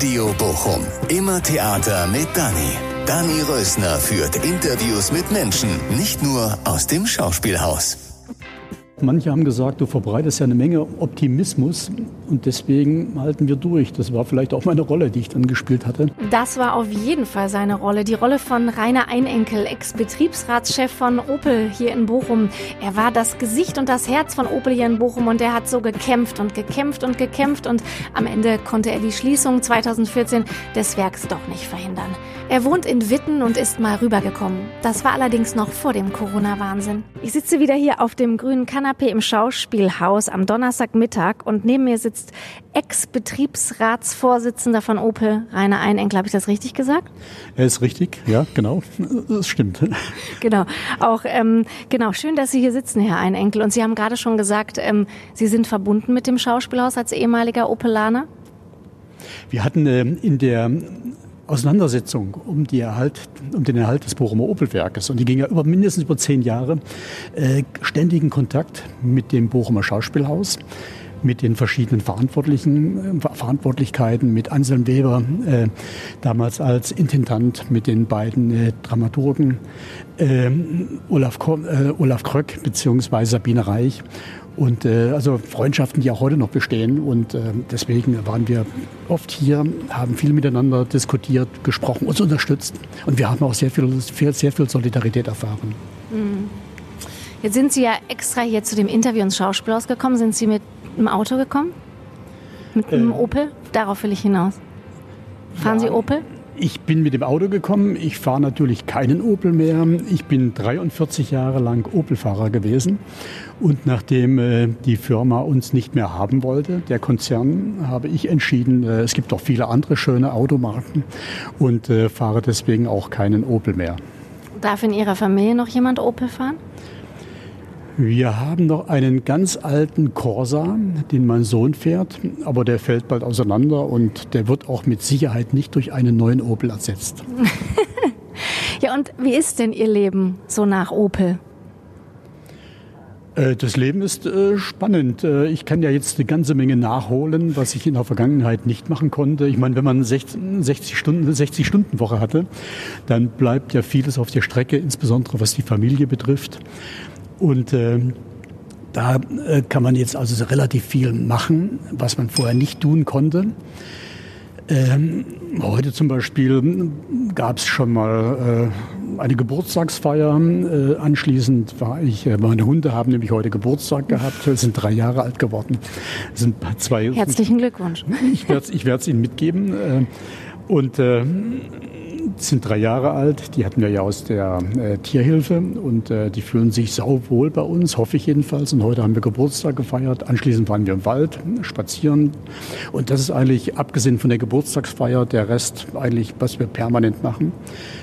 Radio Bochum. Immer Theater mit Dani. Dani Rösner führt Interviews mit Menschen, nicht nur aus dem Schauspielhaus. Manche haben gesagt, du verbreitest ja eine Menge Optimismus und deswegen halten wir durch. Das war vielleicht auch meine Rolle, die ich dann gespielt hatte. Das war auf jeden Fall seine Rolle. Die Rolle von Rainer Einenkel, Ex-Betriebsratschef von Opel hier in Bochum. Er war das Gesicht und das Herz von Opel hier in Bochum und er hat so gekämpft und gekämpft und gekämpft und am Ende konnte er die Schließung 2014 des Werks doch nicht verhindern. Er wohnt in Witten und ist mal rübergekommen. Das war allerdings noch vor dem Corona-Wahnsinn. Ich sitze wieder hier auf dem grünen Kanapee im Schauspielhaus am Donnerstagmittag und neben mir sitzt Ex-Betriebsratsvorsitzender von Opel, Rainer Einenkel. Habe ich das richtig gesagt? Er ist richtig, ja, genau. Das stimmt. Genau. Auch ähm, genau. Schön, dass Sie hier sitzen, Herr Einenkel. Und Sie haben gerade schon gesagt, ähm, Sie sind verbunden mit dem Schauspielhaus als ehemaliger Opelaner. Wir hatten äh, in der Auseinandersetzung um, Erhalt, um den Erhalt des Bochumer Opelwerkes. Und die ging ja über mindestens über zehn Jahre äh, ständigen Kontakt mit dem Bochumer Schauspielhaus mit den verschiedenen Verantwortlichen, äh, Verantwortlichkeiten, mit Anselm Weber, äh, damals als Intendant, mit den beiden äh, Dramaturgen, äh, Olaf, äh, Olaf Kröck bzw. Sabine Reich und äh, also Freundschaften, die auch heute noch bestehen. Und äh, deswegen waren wir oft hier, haben viel miteinander diskutiert, gesprochen, uns unterstützt. Und wir haben auch sehr viel, sehr viel Solidarität erfahren. Mhm. Jetzt sind Sie ja extra hier zu dem Interview ins Schauspielhaus gekommen. Sind Sie mit dem Auto gekommen? Mit einem äh, Opel? Darauf will ich hinaus. Fahren ja. Sie Opel? Ich bin mit dem Auto gekommen. Ich fahre natürlich keinen Opel mehr. Ich bin 43 Jahre lang Opel-Fahrer gewesen. Und nachdem äh, die Firma uns nicht mehr haben wollte, der Konzern, habe ich entschieden, äh, es gibt auch viele andere schöne Automarken und äh, fahre deswegen auch keinen Opel mehr. Darf in Ihrer Familie noch jemand Opel fahren? Wir haben noch einen ganz alten Corsa, den mein Sohn fährt, aber der fällt bald auseinander und der wird auch mit Sicherheit nicht durch einen neuen Opel ersetzt. ja, und wie ist denn Ihr Leben so nach Opel? Äh, das Leben ist äh, spannend. Äh, ich kann ja jetzt eine ganze Menge nachholen, was ich in der Vergangenheit nicht machen konnte. Ich meine, wenn man 60 Stunden, 60 Stunden Woche hatte, dann bleibt ja vieles auf der Strecke, insbesondere was die Familie betrifft. Und äh, da äh, kann man jetzt also relativ viel machen, was man vorher nicht tun konnte. Ähm, heute zum Beispiel gab es schon mal äh, eine Geburtstagsfeier. Äh, anschließend war ich, äh, meine Hunde haben nämlich heute Geburtstag gehabt, sind drei Jahre alt geworden. Sind zwei, Herzlichen Glückwunsch. Ich werde es Ihnen mitgeben. Äh, und äh, sind drei Jahre alt. Die hatten wir ja aus der äh, Tierhilfe und äh, die fühlen sich sauwohl bei uns, hoffe ich jedenfalls. Und heute haben wir Geburtstag gefeiert. Anschließend waren wir im Wald spazieren. Und das ist eigentlich, abgesehen von der Geburtstagsfeier, der Rest eigentlich, was wir permanent machen.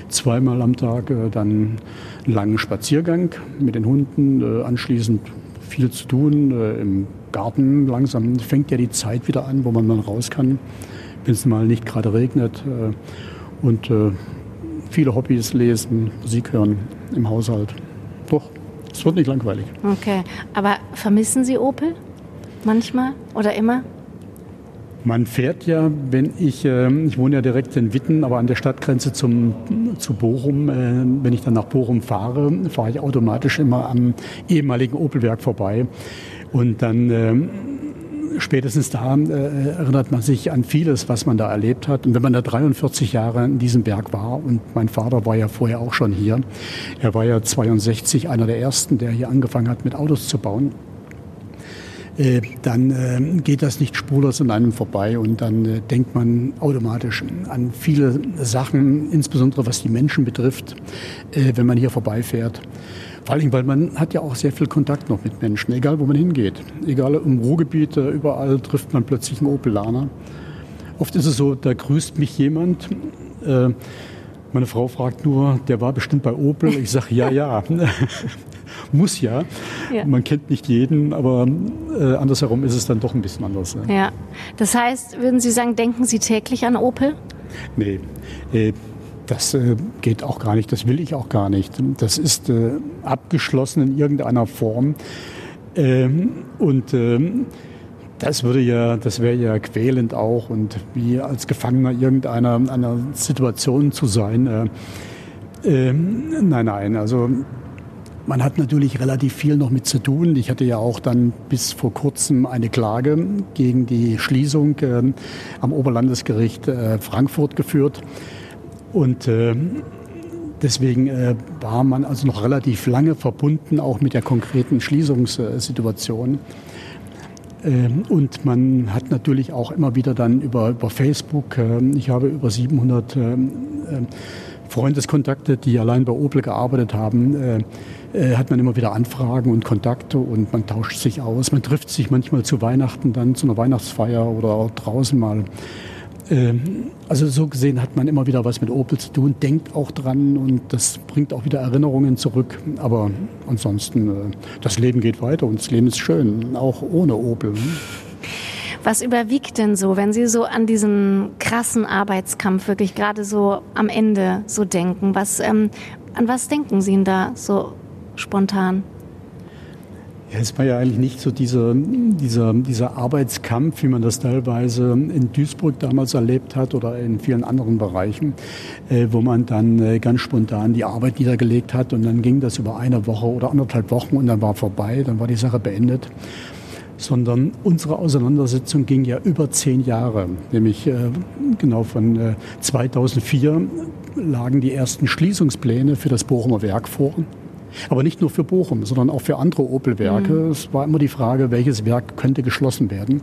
Zweimal am Tag äh, dann einen langen Spaziergang mit den Hunden, äh, anschließend viel zu tun äh, im Garten. Langsam fängt ja die Zeit wieder an, wo man mal raus kann, wenn es mal nicht gerade regnet. Und äh, viele Hobbys lesen, Musik hören im Haushalt. Doch, es wird nicht langweilig. Okay, aber vermissen Sie Opel manchmal oder immer? Man fährt ja, wenn ich, äh, ich wohne ja direkt in Witten, aber an der Stadtgrenze zum, zu Bochum, äh, wenn ich dann nach Bochum fahre, fahre ich automatisch immer am ehemaligen Opelwerk vorbei. Und dann äh, spätestens da äh, erinnert man sich an vieles, was man da erlebt hat. Und wenn man da 43 Jahre in diesem Berg war, und mein Vater war ja vorher auch schon hier, er war ja 62 einer der ersten, der hier angefangen hat, mit Autos zu bauen äh, dann äh, geht das nicht spurlos an einem vorbei und dann äh, denkt man automatisch an viele Sachen, insbesondere was die Menschen betrifft, äh, wenn man hier vorbeifährt. Vor allem, weil man hat ja auch sehr viel Kontakt noch mit Menschen, egal wo man hingeht. Egal im Ruhrgebiet, überall trifft man plötzlich einen Opelaner. Oft ist es so, da grüßt mich jemand. Äh, meine Frau fragt nur, der war bestimmt bei Opel. Ich sage, ja, ja. Muss ja. ja. Man kennt nicht jeden, aber äh, andersherum ist es dann doch ein bisschen anders. Ja. ja. Das heißt, würden Sie sagen, denken Sie täglich an Opel? Nee. Äh, das äh, geht auch gar nicht, das will ich auch gar nicht. Das ist äh, abgeschlossen in irgendeiner Form. Ähm, und ähm, Das würde ja, das wäre ja quälend auch und wie als Gefangener irgendeiner einer Situation zu sein. Äh, äh, nein, nein, also man hat natürlich relativ viel noch mit zu tun. Ich hatte ja auch dann bis vor kurzem eine Klage gegen die Schließung am Oberlandesgericht Frankfurt geführt. Und äh, deswegen äh, war man also noch relativ lange verbunden, auch mit der konkreten Schließungssituation. Ähm, und man hat natürlich auch immer wieder dann über, über Facebook, äh, ich habe über 700 Freundeskontakte, die allein bei Opel gearbeitet haben, äh, äh, hat man immer wieder Anfragen und Kontakte und man tauscht sich aus. Man trifft sich manchmal zu Weihnachten dann zu einer Weihnachtsfeier oder auch draußen mal. Ähm, also so gesehen hat man immer wieder was mit Opel zu tun, denkt auch dran und das bringt auch wieder Erinnerungen zurück. Aber ansonsten, äh, das Leben geht weiter und das Leben ist schön, auch ohne Opel. Was überwiegt denn so, wenn Sie so an diesen krassen Arbeitskampf wirklich gerade so am Ende so denken? Was, ähm, an was denken Sie denn da so spontan? Ja, es war ja eigentlich nicht so dieser, dieser, dieser Arbeitskampf, wie man das teilweise in Duisburg damals erlebt hat oder in vielen anderen Bereichen, äh, wo man dann äh, ganz spontan die Arbeit niedergelegt hat und dann ging das über eine Woche oder anderthalb Wochen und dann war vorbei, dann war die Sache beendet sondern unsere Auseinandersetzung ging ja über zehn Jahre, nämlich äh, genau von äh, 2004 lagen die ersten Schließungspläne für das Bochumer Werk vor. Aber nicht nur für Bochum, sondern auch für andere Opel-Werke. Mhm. Es war immer die Frage, welches Werk könnte geschlossen werden.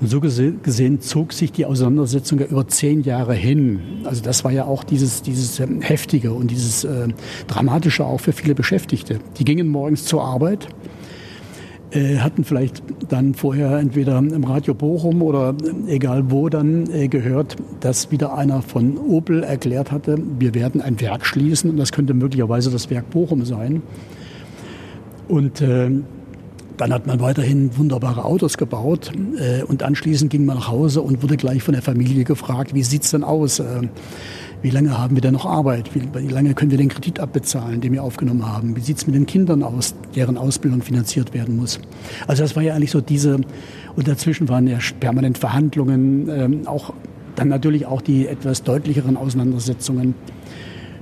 Und so gesehen zog sich die Auseinandersetzung ja über zehn Jahre hin. Also das war ja auch dieses, dieses ähm, Heftige und dieses äh, Dramatische auch für viele Beschäftigte. Die gingen morgens zur Arbeit äh, hatten vielleicht dann vorher entweder im Radio Bochum oder egal wo dann äh, gehört, dass wieder einer von Opel erklärt hatte, wir werden ein Werk schließen und das könnte möglicherweise das Werk Bochum sein. Und äh, dann hat man weiterhin wunderbare Autos gebaut äh, und anschließend ging man nach Hause und wurde gleich von der Familie gefragt, wie sieht's denn aus? Wie lange haben wir denn noch Arbeit? Wie, wie lange können wir den Kredit abbezahlen, den wir aufgenommen haben? Wie sieht es mit den Kindern aus, deren Ausbildung finanziert werden muss? Also das war ja eigentlich so diese, und dazwischen waren ja permanent Verhandlungen, ähm, auch dann natürlich auch die etwas deutlicheren Auseinandersetzungen.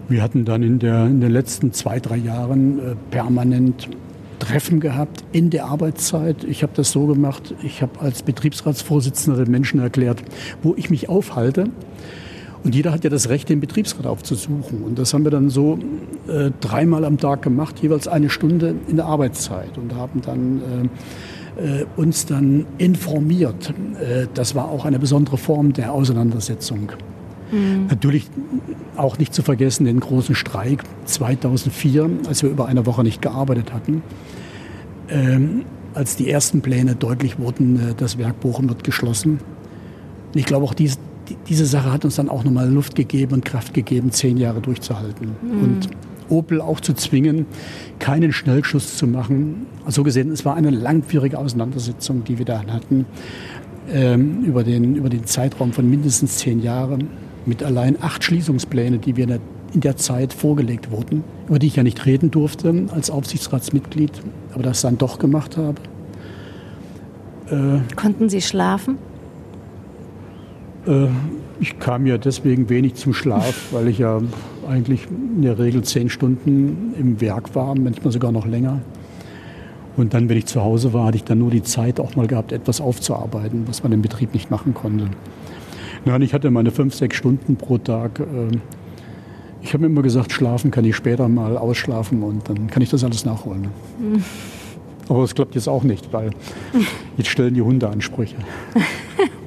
Wir hatten dann in, der, in den letzten zwei, drei Jahren äh, permanent Treffen gehabt in der Arbeitszeit. Ich habe das so gemacht, ich habe als Betriebsratsvorsitzender den Menschen erklärt, wo ich mich aufhalte. Und jeder hat ja das Recht, den Betriebsrat aufzusuchen. Und das haben wir dann so äh, dreimal am Tag gemacht, jeweils eine Stunde in der Arbeitszeit und haben dann äh, äh, uns dann informiert. Äh, das war auch eine besondere Form der Auseinandersetzung. Mhm. Natürlich auch nicht zu vergessen den großen Streik 2004, als wir über eine Woche nicht gearbeitet hatten. Ähm, als die ersten Pläne deutlich wurden, äh, das Werk Bochum wird geschlossen. ich glaube, auch dies, diese Sache hat uns dann auch nochmal Luft gegeben und Kraft gegeben, zehn Jahre durchzuhalten. Mhm. Und Opel auch zu zwingen, keinen Schnellschuss zu machen. So gesehen, es war eine langwierige Auseinandersetzung, die wir da hatten, ähm, über, den, über den Zeitraum von mindestens zehn Jahren, mit allein acht Schließungspläne, die wir in der, in der Zeit vorgelegt wurden, über die ich ja nicht reden durfte als Aufsichtsratsmitglied, aber das dann doch gemacht habe. Äh, Konnten Sie schlafen? Äh, ich kam ja deswegen wenig zum Schlaf, weil ich ja eigentlich in der Regel zehn Stunden im Werk war, manchmal sogar noch länger. Und dann, wenn ich zu Hause war, hatte ich dann nur die Zeit auch mal gehabt, etwas aufzuarbeiten, was man im Betrieb nicht machen konnte. Nein, ich hatte meine fünf, sechs Stunden pro Tag. Äh, ich habe mir immer gesagt, schlafen kann ich später mal ausschlafen und dann kann ich das alles nachholen. Mhm. Aber das klappt jetzt auch nicht, weil jetzt stellen die Hunde Ansprüche.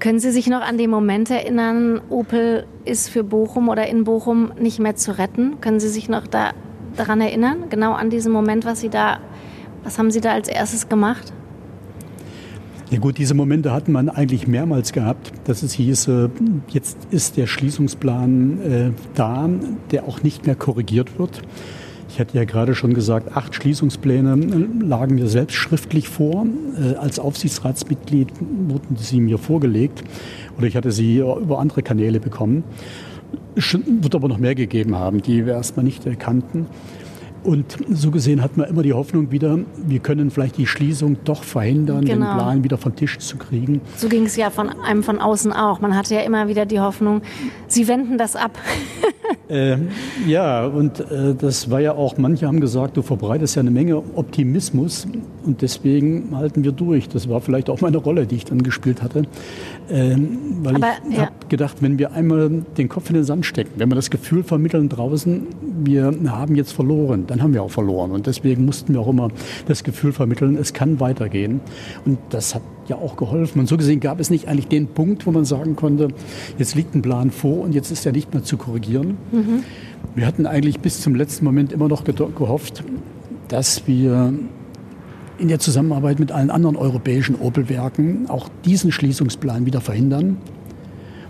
Können Sie sich noch an den Moment erinnern, Opel ist für Bochum oder in Bochum nicht mehr zu retten? Können Sie sich noch da, daran erinnern? Genau an diesen Moment, was Sie da, was haben Sie da als erstes gemacht? Ja gut, diese Momente hatten man eigentlich mehrmals gehabt, dass es hieß, äh, jetzt ist der Schließungsplan äh, da, der auch nicht mehr korrigiert wird. Ich hatte ja gerade schon gesagt, acht Schließungspläne lagen mir selbst schriftlich vor. Äh, als Aufsichtsratsmitglied wurden sie mir vorgelegt oder ich hatte sie über andere Kanäle bekommen. Es wird aber noch mehr gegeben haben, die wir erstmal nicht erkannten. Und so gesehen hat man immer die Hoffnung wieder, wir können vielleicht die Schließung doch verhindern, genau. den Plan wieder vom Tisch zu kriegen. So ging es ja von einem von außen auch. Man hatte ja immer wieder die Hoffnung, sie wenden das ab. äh, ja, und äh, das war ja auch, manche haben gesagt, du verbreitest ja eine Menge Optimismus und deswegen halten wir durch. Das war vielleicht auch meine Rolle, die ich dann gespielt hatte. Ähm, weil Aber, ich ja. habe gedacht, wenn wir einmal den Kopf in den Sand stecken, wenn wir das Gefühl vermitteln draußen, wir haben jetzt verloren, dann haben wir auch verloren. Und deswegen mussten wir auch immer das Gefühl vermitteln, es kann weitergehen. Und das hat ja auch geholfen. Und so gesehen gab es nicht eigentlich den Punkt, wo man sagen konnte, jetzt liegt ein Plan vor und jetzt ist er nicht mehr zu korrigieren. Mhm. Wir hatten eigentlich bis zum letzten Moment immer noch gehofft, dass wir in der Zusammenarbeit mit allen anderen europäischen Opel-Werken auch diesen Schließungsplan wieder verhindern.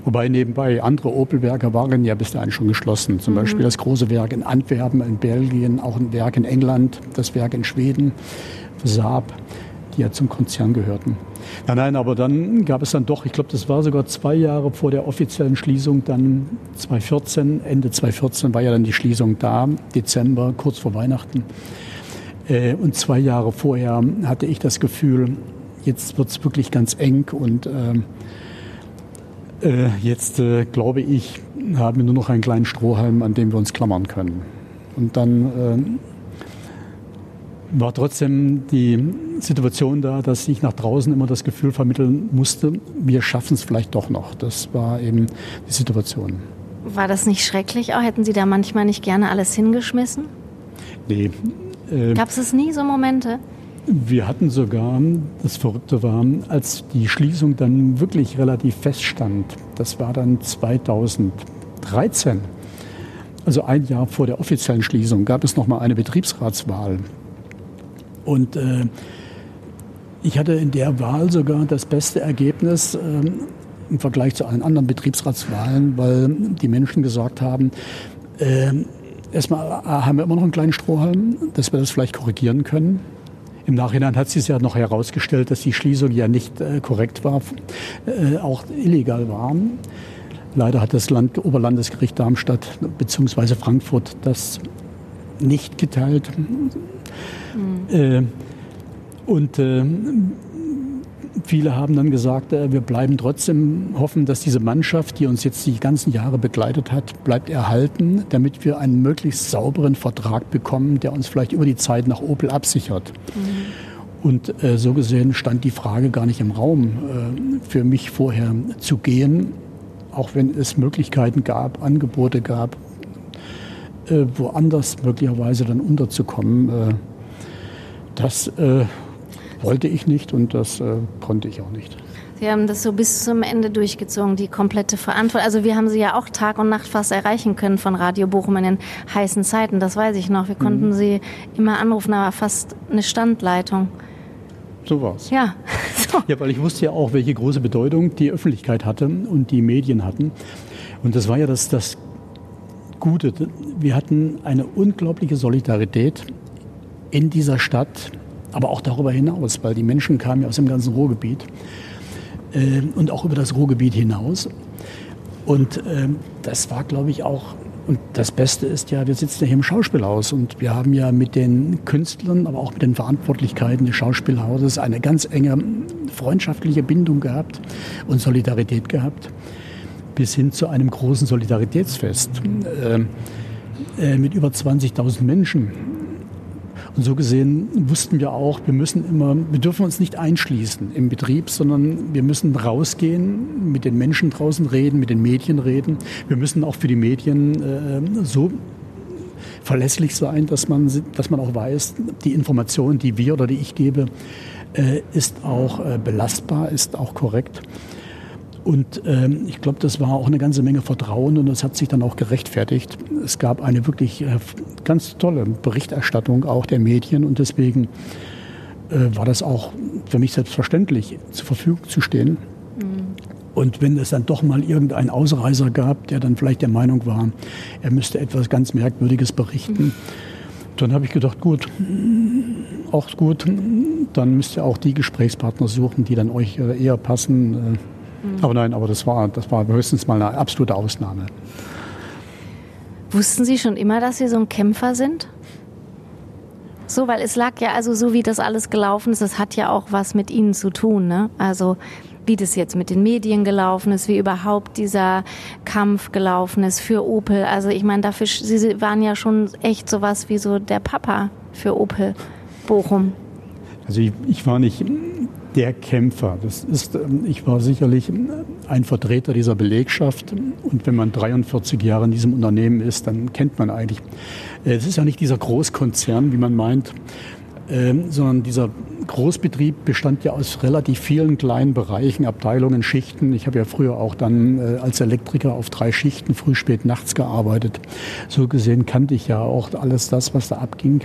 Wobei nebenbei andere Opel-Werke waren ja bis dahin schon geschlossen. Zum mhm. Beispiel das große Werk in Antwerpen in Belgien, auch ein Werk in England, das Werk in Schweden, Saab, die ja zum Konzern gehörten. Nein, nein, aber dann gab es dann doch, ich glaube, das war sogar zwei Jahre vor der offiziellen Schließung, dann 2014, Ende 2014 war ja dann die Schließung da, Dezember, kurz vor Weihnachten. Äh, und zwei Jahre vorher hatte ich das Gefühl, jetzt wird es wirklich ganz eng und äh, äh, jetzt, äh, glaube ich, haben wir nur noch einen kleinen Strohhalm, an dem wir uns klammern können. Und dann äh, war trotzdem die Situation da, dass ich nach draußen immer das Gefühl vermitteln musste, wir schaffen es vielleicht doch noch. Das war eben die Situation. War das nicht schrecklich auch? Hätten Sie da manchmal nicht gerne alles hingeschmissen? Nee. Äh, Gab es nie so Momente? Wir hatten sogar, das Verrückte war, als die Schließung dann wirklich relativ feststand, das war dann 2013, also ein Jahr vor der offiziellen Schließung, gab es nochmal eine Betriebsratswahl. Und äh, ich hatte in der Wahl sogar das beste Ergebnis äh, im Vergleich zu allen anderen Betriebsratswahlen, weil die Menschen gesagt haben, äh, erstmal haben wir immer noch einen kleinen Strohhalm, dass wir das vielleicht korrigieren können. Im Nachhinein hat sich ja noch herausgestellt, dass die Schließung ja nicht äh, korrekt war, äh, auch illegal war. Leider hat das Land, Oberlandesgericht Darmstadt bzw. Frankfurt das nicht geteilt. Mhm. Äh, und äh, Viele haben dann gesagt, äh, wir bleiben trotzdem hoffen, dass diese Mannschaft, die uns jetzt die ganzen Jahre begleitet hat, bleibt erhalten, damit wir einen möglichst sauberen Vertrag bekommen, der uns vielleicht über die Zeit nach Opel absichert. Mhm. Und äh, so gesehen stand die Frage gar nicht im Raum, äh, für mich vorher zu gehen, auch wenn es Möglichkeiten gab, Angebote gab, äh, woanders möglicherweise dann unterzukommen. Äh, das äh, wollte ich nicht und das äh, konnte ich auch nicht. Sie haben das so bis zum Ende durchgezogen, die komplette Verantwortung. Also wir haben Sie ja auch Tag und Nacht fast erreichen können von Radio Bochum in den heißen Zeiten, das weiß ich noch. Wir konnten mhm. Sie immer anrufen, aber fast eine Standleitung. So war's. Ja. So. Ja, weil ich wusste ja auch, welche große Bedeutung die Öffentlichkeit hatte und die Medien hatten. Und das war ja das, das Gute. Wir hatten eine unglaubliche Solidarität in dieser Stadt aber auch darüber hinaus, weil die Menschen kamen ja aus dem ganzen Ruhrgebiet äh, und auch über das Ruhrgebiet hinaus. Und äh, das war, glaube ich, auch, und das Beste ist ja, wir sitzen ja hier im Schauspielhaus und wir haben ja mit den Künstlern, aber auch mit den Verantwortlichkeiten des Schauspielhauses eine ganz enge freundschaftliche Bindung gehabt und Solidarität gehabt, bis hin zu einem großen Solidaritätsfest äh, äh mit über 20.000 Menschen und so gesehen wussten wir auch, wir müssen immer, wir dürfen uns nicht einschließen im Betrieb, sondern wir müssen rausgehen, mit den Menschen draußen reden, mit den Medien reden. Wir müssen auch für die Medien äh, so verlässlich sein, dass man, dass man auch weiß, die Information, die wir oder die ich gebe, äh, ist auch äh, belastbar, ist auch korrekt. Und ähm, ich glaube, das war auch eine ganze Menge Vertrauen und das hat sich dann auch gerechtfertigt. Es gab eine wirklich äh, ganz tolle Berichterstattung auch der Medien und deswegen äh, war das auch für mich selbstverständlich, zur Verfügung zu stehen. Mhm. Und wenn es dann doch mal irgendeinen Ausreißer gab, der dann vielleicht der Meinung war, er müsste etwas ganz Merkwürdiges berichten, mhm. dann habe ich gedacht, gut, auch gut, dann müsst ihr auch die Gesprächspartner suchen, die dann euch äh, eher passen äh, Mhm. Aber nein, aber das war, das war höchstens mal eine absolute Ausnahme. Wussten Sie schon immer, dass Sie so ein Kämpfer sind? So, weil es lag ja, also so wie das alles gelaufen ist, das hat ja auch was mit Ihnen zu tun, ne? Also wie das jetzt mit den Medien gelaufen ist, wie überhaupt dieser Kampf gelaufen ist für Opel. Also ich meine, dafür, Sie waren ja schon echt sowas wie so der Papa für Opel Bochum. Also ich, ich war nicht der Kämpfer. Das ist, ähm, ich war sicherlich ein Vertreter dieser Belegschaft. Und wenn man 43 Jahre in diesem Unternehmen ist, dann kennt man eigentlich. Äh, es ist ja nicht dieser Großkonzern, wie man meint, ähm, sondern dieser Großbetrieb bestand ja aus relativ vielen kleinen Bereichen, Abteilungen, Schichten. Ich habe ja früher auch dann äh, als Elektriker auf drei Schichten, früh, spät, nachts gearbeitet. So gesehen kannte ich ja auch alles das, was da abging.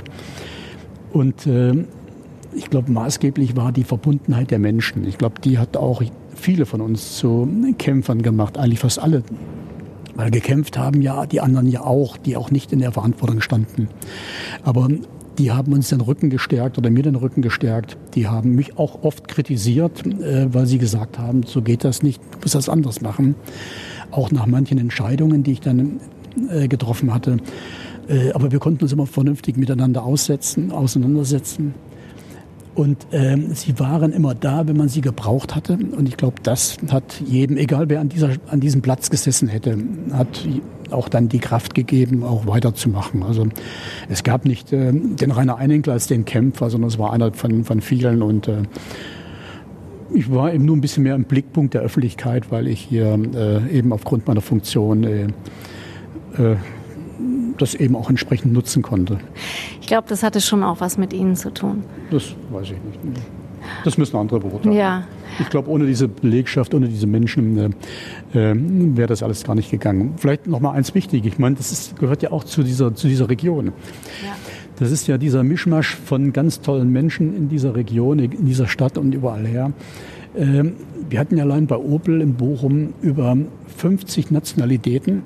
Und äh, ich glaube, maßgeblich war die Verbundenheit der Menschen. Ich glaube, die hat auch viele von uns zu Kämpfern gemacht, eigentlich fast alle. Weil gekämpft haben ja die anderen ja auch, die auch nicht in der Verantwortung standen. Aber die haben uns den Rücken gestärkt oder mir den Rücken gestärkt. Die haben mich auch oft kritisiert, äh, weil sie gesagt haben, so geht das nicht, du musst das anders machen. Auch nach manchen Entscheidungen, die ich dann äh, getroffen hatte. Äh, aber wir konnten uns immer vernünftig miteinander aussetzen, auseinandersetzen. Und ähm, sie waren immer da, wenn man sie gebraucht hatte. Und ich glaube, das hat jedem, egal wer an, dieser, an diesem Platz gesessen hätte, hat auch dann die Kraft gegeben, auch weiterzumachen. Also es gab nicht äh, den Rainer Einenkel als den Kämpfer, sondern es war einer von, von vielen. Und äh, ich war eben nur ein bisschen mehr im Blickpunkt der Öffentlichkeit, weil ich hier äh, eben aufgrund meiner Funktion äh, äh, das eben auch entsprechend nutzen konnte. Ich glaube, das hatte schon auch was mit Ihnen zu tun. Das weiß ich nicht. Das müssen andere beurteilen. Ja. Ich glaube, ohne diese Belegschaft, ohne diese Menschen äh, äh, wäre das alles gar nicht gegangen. Vielleicht noch mal eins wichtig. Ich meine, das ist, gehört ja auch zu dieser, zu dieser Region. Ja. Das ist ja dieser Mischmasch von ganz tollen Menschen in dieser Region, in dieser Stadt und überall her. Ähm, wir hatten ja allein bei Opel in Bochum über 50 Nationalitäten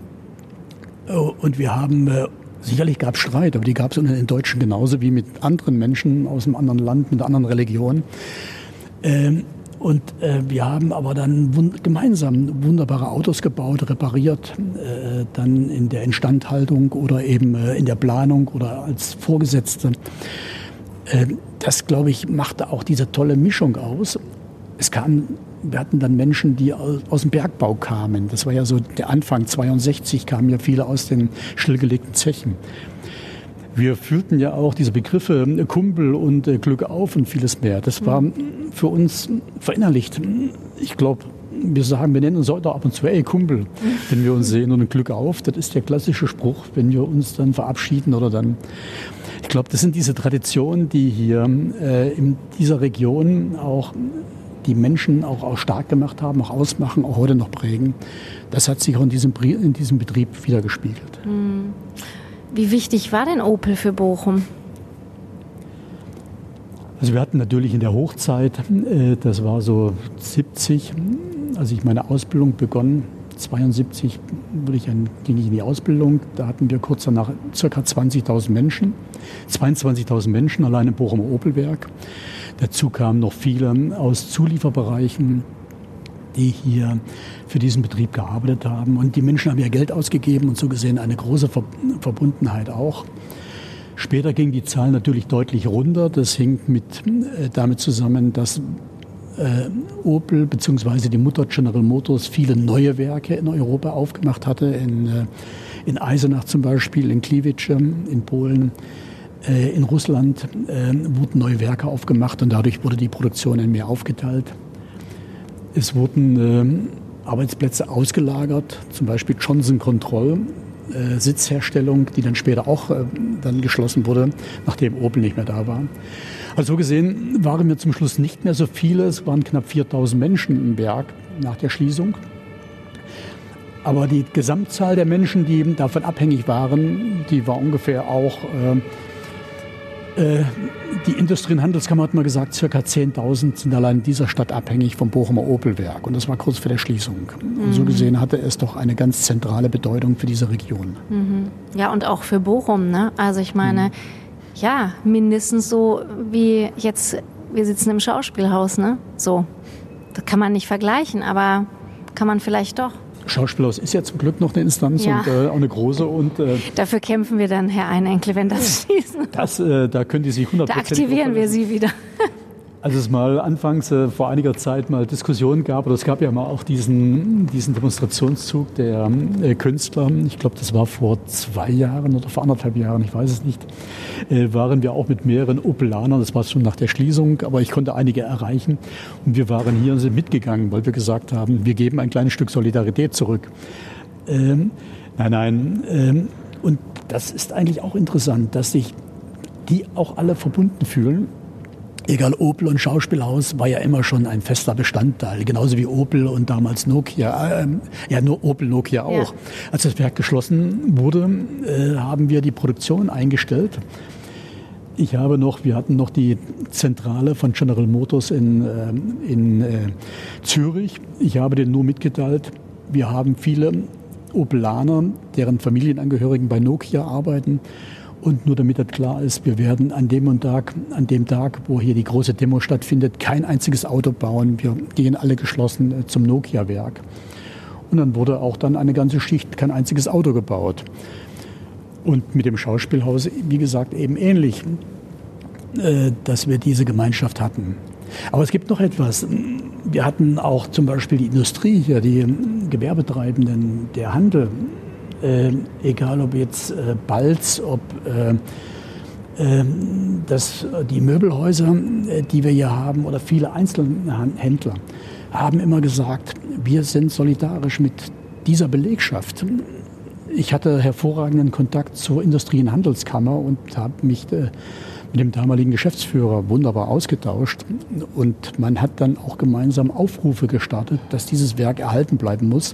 und wir haben, äh, sicherlich gab es Streit, aber die gab es unter den Deutschen genauso wie mit anderen Menschen aus einem anderen Land, mit einer anderen Religion. Ähm, und äh, wir haben aber dann gemeinsam wunderbare Autos gebaut, repariert, äh, dann in der Instandhaltung oder eben äh, in der Planung oder als Vorgesetzte. Äh, das, glaube ich, machte auch diese tolle Mischung aus. Es kam wir hatten dann Menschen, die aus dem Bergbau kamen. Das war ja so der Anfang, 62 kamen ja viele aus den stillgelegten Zechen. Wir fühlten ja auch diese Begriffe Kumpel und äh, Glück auf und vieles mehr. Das war für uns verinnerlicht. Ich glaube, wir sagen, wir nennen uns heute ab und zu, ey Kumpel, wenn wir uns sehen und Glück auf. Das ist der klassische Spruch, wenn wir uns dann verabschieden oder dann. Ich glaube, das sind diese Traditionen, die hier äh, in dieser Region auch die Menschen auch, auch stark gemacht haben, auch ausmachen, auch heute noch prägen. Das hat sich auch in diesem, in diesem Betrieb wiedergespiegelt. Hm. Wie wichtig war denn Opel für Bochum? Also wir hatten natürlich in der Hochzeit, äh, das war so 70, als ich meine Ausbildung begonnen, 72 ich ging ich in die Ausbildung. Da hatten wir kurz danach ca. 20.000 Menschen, 22.000 Menschen allein im Bochumer Opelwerk. Dazu kamen noch viele aus Zulieferbereichen, die hier für diesen Betrieb gearbeitet haben. Und die Menschen haben ja Geld ausgegeben und so gesehen eine große Verbundenheit auch. Später ging die Zahl natürlich deutlich runter. Das hing mit, äh, damit zusammen, dass äh, Opel bzw. die Mutter General Motors viele neue Werke in Europa aufgemacht hatte. In, äh, in Eisenach zum Beispiel, in Kliwice, in Polen. Äh, in Russland äh, wurden neue Werke aufgemacht und dadurch wurde die Produktion in mehr aufgeteilt. Es wurden äh, Arbeitsplätze ausgelagert, zum Beispiel Johnson Control, Sitzherstellung, die dann später auch dann geschlossen wurde, nachdem Opel nicht mehr da war. Also so gesehen waren wir zum Schluss nicht mehr so viele. Es waren knapp 4000 Menschen im Werk nach der Schließung. Aber die Gesamtzahl der Menschen, die davon abhängig waren, die war ungefähr auch äh, die Industrie- und Handelskammer hat mal gesagt, circa 10.000 sind allein in dieser Stadt abhängig vom Bochumer Opelwerk. Und das war kurz vor der Schließung. Mhm. So gesehen hatte es doch eine ganz zentrale Bedeutung für diese Region. Mhm. Ja, und auch für Bochum. Ne? Also ich meine, mhm. ja, mindestens so wie jetzt, wir sitzen im Schauspielhaus. Ne? So, das kann man nicht vergleichen, aber kann man vielleicht doch. Schauspielhaus ist ja zum Glück noch eine Instanz ja. und äh, auch eine große. Und, äh, Dafür kämpfen wir dann, Herr Einenkel, wenn das schließen. Das, äh, da können die sich 100% Da aktivieren wir Sie wieder. Als es mal anfangs äh, vor einiger Zeit mal Diskussionen gab, oder es gab ja mal auch diesen, diesen Demonstrationszug der äh, Künstler, ich glaube, das war vor zwei Jahren oder vor anderthalb Jahren, ich weiß es nicht, äh, waren wir auch mit mehreren Opelanern, das war schon nach der Schließung, aber ich konnte einige erreichen und wir waren hier und sind mitgegangen, weil wir gesagt haben, wir geben ein kleines Stück Solidarität zurück. Ähm, nein, nein. Ähm, und das ist eigentlich auch interessant, dass sich die auch alle verbunden fühlen Egal, Opel und Schauspielhaus war ja immer schon ein fester Bestandteil, genauso wie Opel und damals Nokia, äh, ja nur Opel, Nokia auch. Ja. Als das Werk geschlossen wurde, äh, haben wir die Produktion eingestellt. Ich habe noch, wir hatten noch die Zentrale von General Motors in, äh, in äh, Zürich. Ich habe denen nur mitgeteilt, wir haben viele Opelaner, deren Familienangehörigen bei Nokia arbeiten. Und nur damit das klar ist, wir werden an dem, Tag, an dem Tag, wo hier die große Demo stattfindet, kein einziges Auto bauen. Wir gehen alle geschlossen äh, zum Nokia-Werk. Und dann wurde auch dann eine ganze Schicht kein einziges Auto gebaut. Und mit dem Schauspielhaus, wie gesagt, eben ähnlich, äh, dass wir diese Gemeinschaft hatten. Aber es gibt noch etwas. Wir hatten auch zum Beispiel die Industrie hier, die Gewerbetreibenden, der Handel, äh, egal ob jetzt äh, Balz, ob äh, ähm, das, die Möbelhäuser, äh, die wir hier haben, oder viele Einzelhändler, haben immer gesagt, wir sind solidarisch mit dieser Belegschaft. Ich hatte hervorragenden Kontakt zur Industrie- und Handelskammer und habe mich äh, mit dem damaligen Geschäftsführer wunderbar ausgetauscht. Und man hat dann auch gemeinsam Aufrufe gestartet, dass dieses Werk erhalten bleiben muss.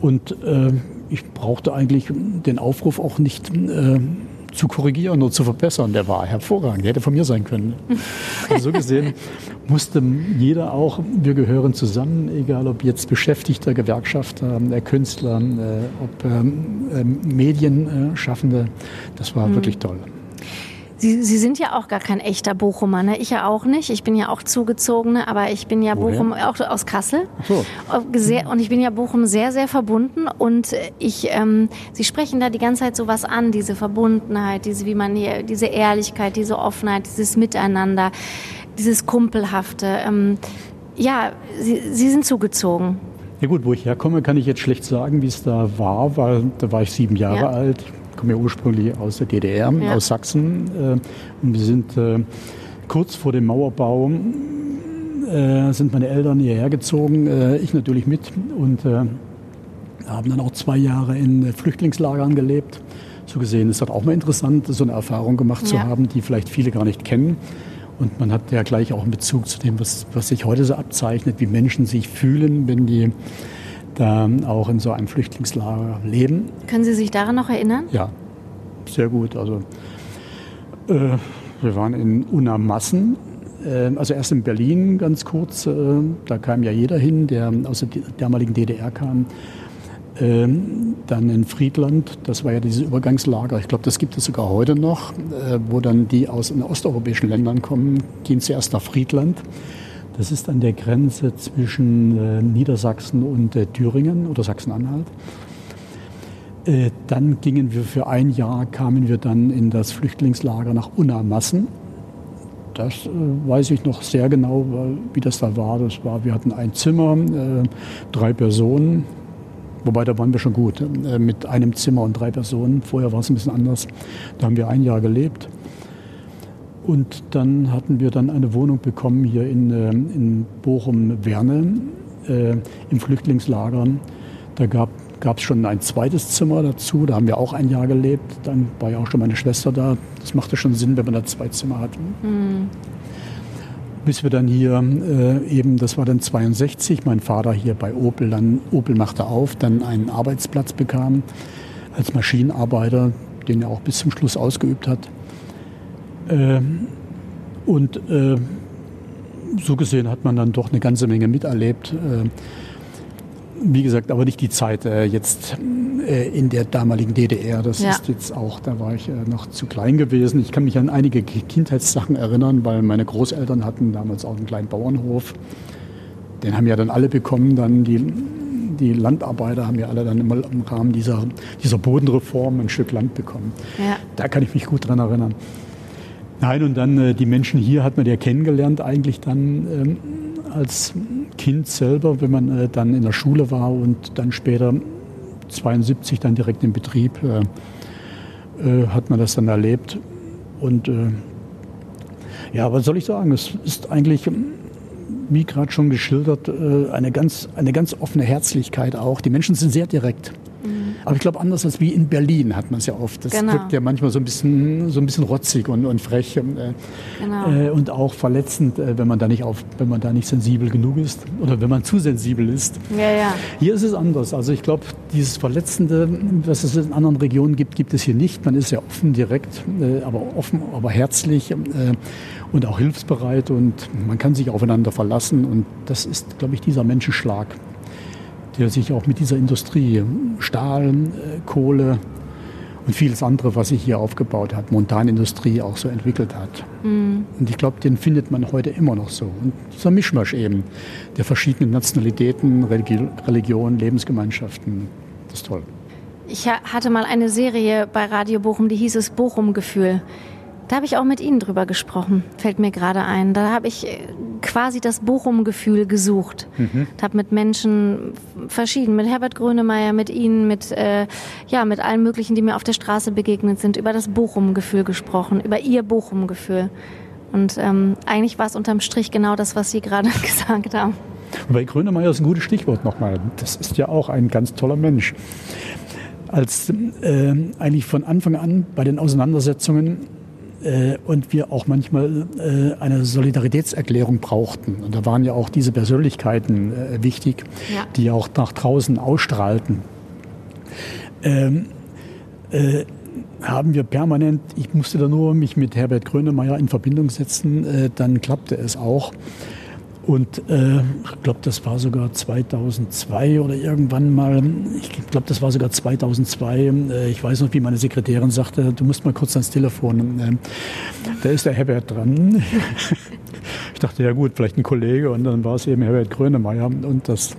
Und äh, ich brauchte eigentlich den Aufruf auch nicht äh, zu korrigieren oder zu verbessern. Der war hervorragend, der hätte von mir sein können. Also so gesehen musste jeder auch, wir gehören zusammen, egal ob jetzt Beschäftigter, Gewerkschafter, äh, Künstler, äh, ob ähm, äh, Medienschaffende, das war mhm. wirklich toll. Sie, Sie sind ja auch gar kein echter Bochumer, ne? Ich ja auch nicht. Ich bin ja auch zugezogene, aber ich bin ja Woher? Bochum auch aus Kassel. So. Sehr, und ich bin ja Bochum sehr, sehr verbunden. Und ich, ähm, Sie sprechen da die ganze Zeit sowas an, diese Verbundenheit, diese, wie man hier, diese Ehrlichkeit, diese Offenheit, dieses Miteinander, dieses Kumpelhafte. Ähm, ja, Sie, Sie sind zugezogen. Ja gut, wo ich herkomme, kann ich jetzt schlecht sagen, wie es da war, weil da war ich sieben Jahre ja. alt. Ich komme ja ursprünglich aus der DDR, ja. aus Sachsen. Äh, und wir sind äh, kurz vor dem Mauerbau äh, sind meine Eltern hierher gezogen, ich natürlich mit und haben dann auch zwei Jahre in Flüchtlingslagern gelebt. So gesehen ist das auch mal interessant, so eine Erfahrung gemacht ja. zu haben, die vielleicht viele gar nicht kennen. Und man hat ja gleich auch einen Bezug zu dem, was, was sich heute so abzeichnet, wie Menschen sich fühlen, wenn die da auch in so einem Flüchtlingslager leben. Können Sie sich daran noch erinnern? Ja, sehr gut. Also äh, wir waren in Unamassen, äh, also erst in Berlin ganz kurz. Äh, da kam ja jeder hin, der aus der damaligen DDR kam. Ähm, dann in Friedland, das war ja dieses Übergangslager, ich glaube, das gibt es sogar heute noch, äh, wo dann die aus den osteuropäischen Ländern kommen, gehen zuerst nach Friedland das ist an der Grenze zwischen äh, Niedersachsen und äh, Thüringen oder Sachsen-Anhalt. Äh, dann gingen wir für ein Jahr, kamen wir dann in das Flüchtlingslager nach Unamassen. Das weiß ich noch sehr genau, wie das da war. Das war, wir hatten ein Zimmer, drei Personen, wobei da waren wir schon gut, mit einem Zimmer und drei Personen. Vorher war es ein bisschen anders. Da haben wir ein Jahr gelebt. Und dann hatten wir dann eine Wohnung bekommen hier in, äh, in Bochum-Werne äh, im Flüchtlingslager. Da gab es schon ein zweites Zimmer dazu, da haben wir auch ein Jahr gelebt. Dann war ja auch schon meine Schwester da. Das machte schon Sinn, wenn man da zwei Zimmer hat. Mhm. Bis wir dann hier äh, eben, das war dann 62, mein Vater hier bei Opel, dann Opel machte auf, dann einen Arbeitsplatz bekam als Maschinenarbeiter, den er auch bis zum Schluss ausgeübt hat. Ähm, und äh, so gesehen hat man dann doch eine ganze Menge miterlebt. Äh, wie gesagt, aber nicht die Zeit äh, jetzt äh, in der damaligen DDR. Das ja. ist jetzt auch, da war ich äh, noch zu klein gewesen. Ich kann mich an einige Kindheitssachen erinnern, weil meine Großeltern hatten damals auch einen kleinen Bauernhof. Den haben ja dann alle bekommen, dann die, die Landarbeiter haben ja alle dann immer im Rahmen dieser, dieser Bodenreform ein Stück Land bekommen. Ja. Da kann ich mich gut dran erinnern. Nein, und dann äh, die Menschen hier hat man ja kennengelernt, eigentlich dann ähm, als Kind selber, wenn man äh, dann in der Schule war und dann später 72 dann direkt im Betrieb äh, äh, hat man das dann erlebt. Und äh, ja, was soll ich sagen? Es ist eigentlich, wie gerade schon geschildert, äh, eine ganz, eine ganz offene Herzlichkeit auch. Die Menschen sind sehr direkt. Aber ich glaube, anders als wie in Berlin hat man es ja oft. Das genau. wirkt ja manchmal so ein bisschen, so ein bisschen rotzig und, und frech äh, genau. äh, und auch verletzend, äh, wenn man da nicht auf, wenn man da nicht sensibel genug ist oder wenn man zu sensibel ist. Ja, ja. Hier ist es anders. Also ich glaube, dieses Verletzende, was es in anderen Regionen gibt, gibt es hier nicht. Man ist ja offen, direkt, äh, aber offen, aber herzlich äh, und auch hilfsbereit und man kann sich aufeinander verlassen und das ist, glaube ich, dieser Menschenschlag der sich auch mit dieser Industrie, Stahl, äh, Kohle und vieles andere, was sich hier aufgebaut hat, Montanindustrie auch so entwickelt hat. Mhm. Und ich glaube, den findet man heute immer noch so. Und dieser Mischmasch eben der verschiedenen Nationalitäten, Religionen, Lebensgemeinschaften, das ist toll. Ich hatte mal eine Serie bei Radio Bochum, die hieß es Bochum-Gefühl. Da habe ich auch mit Ihnen drüber gesprochen, fällt mir gerade ein. Da habe ich äh, quasi das Bochum-Gefühl gesucht. Mhm. Habe mit Menschen verschieden, mit Herbert Grönemeyer, mit Ihnen, mit, äh, ja, mit allen möglichen, die mir auf der Straße begegnet sind, über das Bochum-Gefühl gesprochen, über Ihr Bochum-Gefühl. Und ähm, eigentlich war es unterm Strich genau das, was Sie gerade gesagt haben. bei Grönemeyer ist ein gutes Stichwort nochmal. Das ist ja auch ein ganz toller Mensch. Als äh, eigentlich von Anfang an bei den Auseinandersetzungen und wir auch manchmal äh, eine Solidaritätserklärung brauchten. Und da waren ja auch diese Persönlichkeiten äh, wichtig, ja. die auch nach draußen ausstrahlten. Ähm, äh, haben wir permanent, ich musste da nur mich mit Herbert Grönemeyer in Verbindung setzen, äh, dann klappte es auch. Und äh, ich glaube, das war sogar 2002 oder irgendwann mal, ich glaube, das war sogar 2002. Äh, ich weiß noch, wie meine Sekretärin sagte, du musst mal kurz ans Telefon. Äh, da ist der Herbert dran. ich dachte, ja gut, vielleicht ein Kollege. Und dann war es eben Herbert Grönemeyer. Und das,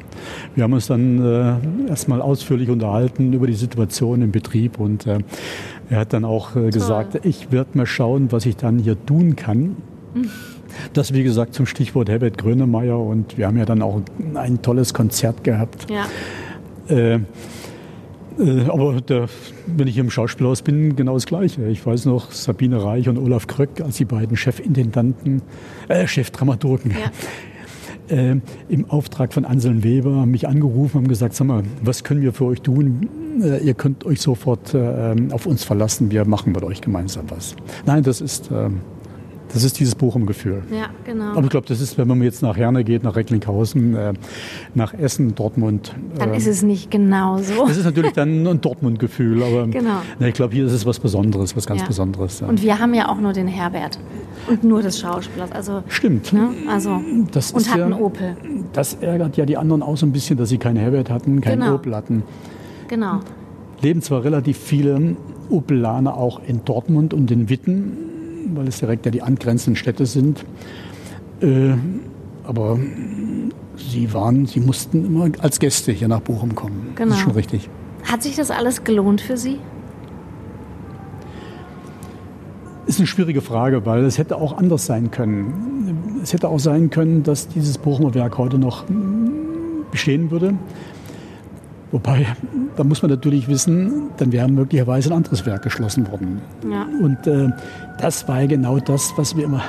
wir haben uns dann äh, erstmal ausführlich unterhalten über die Situation im Betrieb. Und äh, er hat dann auch äh, gesagt, ich werde mal schauen, was ich dann hier tun kann. Das, wie gesagt, zum Stichwort Herbert Grönemeyer. Und wir haben ja dann auch ein tolles Konzert gehabt. Ja. Äh, äh, aber der, wenn ich im Schauspielhaus bin, genau das Gleiche. Ich weiß noch, Sabine Reich und Olaf Kröck als die beiden Chefintendanten, äh, Chefdramaturgen, ja. äh, im Auftrag von Anselm Weber haben mich angerufen und gesagt, sag mal, was können wir für euch tun? Äh, ihr könnt euch sofort äh, auf uns verlassen, wir machen mit euch gemeinsam was. Nein, das ist ähm, das ist dieses Bochum-Gefühl. Ja, genau. Aber ich glaube, das ist, wenn man jetzt nach Herne geht, nach Recklinghausen, äh, nach Essen, Dortmund. Dann äh, ist es nicht genau so. Das ist natürlich dann ein Dortmund-Gefühl. Aber genau. na, ich glaube, hier ist es was Besonderes, was ganz ja. Besonderes. Ja. Und wir haben ja auch nur den Herbert. Und nur das Schauspielers. Also, Stimmt. Ne? Also, das und hatten ja, Opel. Das ärgert ja die anderen auch so ein bisschen, dass sie keinen Herbert hatten, keinen genau. Opel hatten. Genau. Leben zwar relativ viele Opelaner auch in Dortmund und in Witten, weil es direkt ja die angrenzenden Städte sind. Äh, aber sie waren, sie mussten immer als Gäste hier nach Bochum kommen. Genau. Das ist schon richtig. Hat sich das alles gelohnt für Sie? Ist eine schwierige Frage, weil es hätte auch anders sein können. Es hätte auch sein können, dass dieses Bochumer Werk heute noch bestehen würde. Wobei, da muss man natürlich wissen, dann wäre möglicherweise ein anderes Werk geschlossen worden. Ja. Und äh, das war genau das, was wir immer,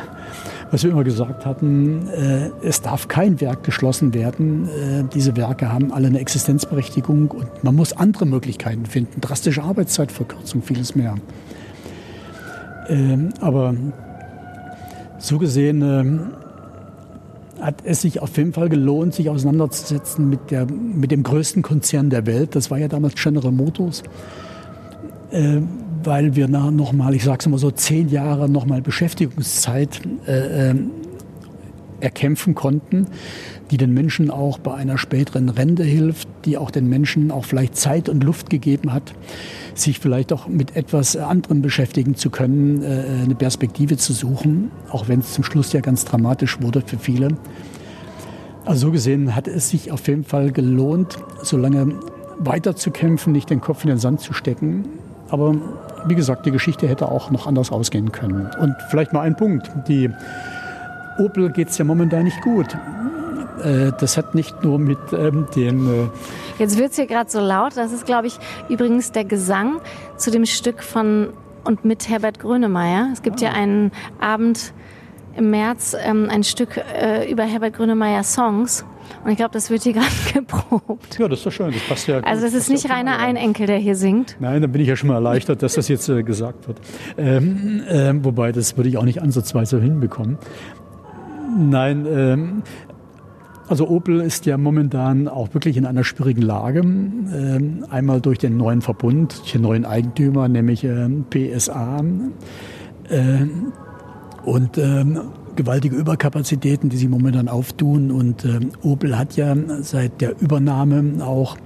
was wir immer gesagt hatten. Äh, es darf kein Werk geschlossen werden. Äh, diese Werke haben alle eine Existenzberechtigung und man muss andere Möglichkeiten finden. Drastische Arbeitszeitverkürzung, vieles mehr. Ähm, aber so gesehen ähm, hat es sich auf jeden Fall gelohnt, sich auseinanderzusetzen mit, der, mit dem größten Konzern der Welt. Das war ja damals General Motors. Äh, weil wir noch mal, ich sage es immer so, zehn Jahre noch mal Beschäftigungszeit äh, äh, erkämpfen konnten, die den Menschen auch bei einer späteren Rente hilft, die auch den Menschen auch vielleicht Zeit und Luft gegeben hat, sich vielleicht auch mit etwas anderem beschäftigen zu können, äh, eine Perspektive zu suchen, auch wenn es zum Schluss ja ganz dramatisch wurde für viele. Also so gesehen hat es sich auf jeden Fall gelohnt, so lange weiterzukämpfen, nicht den Kopf in den Sand zu stecken. Aber wie gesagt, die Geschichte hätte auch noch anders ausgehen können. Und vielleicht mal ein Punkt. Die Opel geht es ja momentan nicht gut. Äh, das hat nicht nur mit ähm, den. Äh Jetzt wird es hier gerade so laut. Das ist, glaube ich, übrigens der Gesang zu dem Stück von und mit Herbert Grönemeyer. Es gibt ah. ja einen Abend im März, ähm, ein Stück äh, über Herbert Grönemeyer Songs. Und ich glaube, das wird hier gerade geprobt. Ja, das ist doch schön. Das passt ja. Also es ist nicht reiner Einenkel, der hier singt. Nein, dann bin ich ja schon mal erleichtert, dass das jetzt äh, gesagt wird. Ähm, ähm, wobei, das würde ich auch nicht ansatzweise hinbekommen. Nein, ähm, also Opel ist ja momentan auch wirklich in einer schwierigen Lage. Ähm, einmal durch den neuen Verbund, den neuen Eigentümer, nämlich ähm, PSA. Ähm, und ähm, gewaltige Überkapazitäten, die sich momentan auftun. Und ähm, Opel hat ja seit der Übernahme auch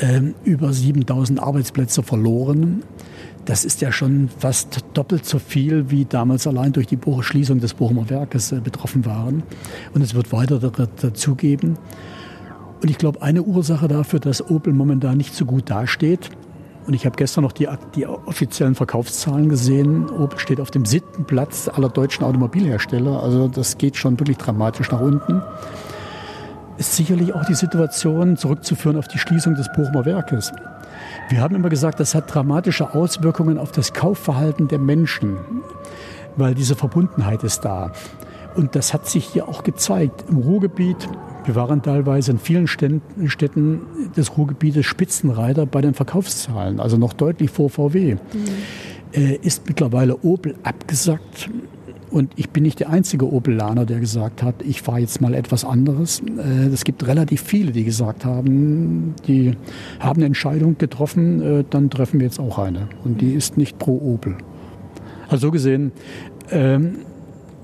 ähm, über 7000 Arbeitsplätze verloren. Das ist ja schon fast doppelt so viel, wie damals allein durch die Schließung des Bochumer Werkes äh, betroffen waren. Und es wird weiter dazugeben. Und ich glaube, eine Ursache dafür, dass Opel momentan nicht so gut dasteht, und ich habe gestern noch die, die, offiziellen Verkaufszahlen gesehen. Opel steht auf dem siebten Platz aller deutschen Automobilhersteller. Also das geht schon wirklich dramatisch nach unten. Ist sicherlich auch die Situation zurückzuführen auf die Schließung des Bochumer Werkes. Wir haben immer gesagt, das hat dramatische Auswirkungen auf das Kaufverhalten der Menschen, weil diese Verbundenheit ist da. Und das hat sich hier auch gezeigt. Im Ruhrgebiet, wir waren teilweise in vielen Städten des Ruhrgebietes Spitzenreiter bei den Verkaufszahlen, also noch deutlich vor VW. Mhm. Äh, ist mittlerweile Opel abgesackt und ich bin nicht der einzige Opelaner, der gesagt hat, ich fahre jetzt mal etwas anderes. Äh, es gibt relativ viele, die gesagt haben, die haben eine Entscheidung getroffen, äh, dann treffen wir jetzt auch eine. Und die ist nicht pro Opel. Also so gesehen, ähm,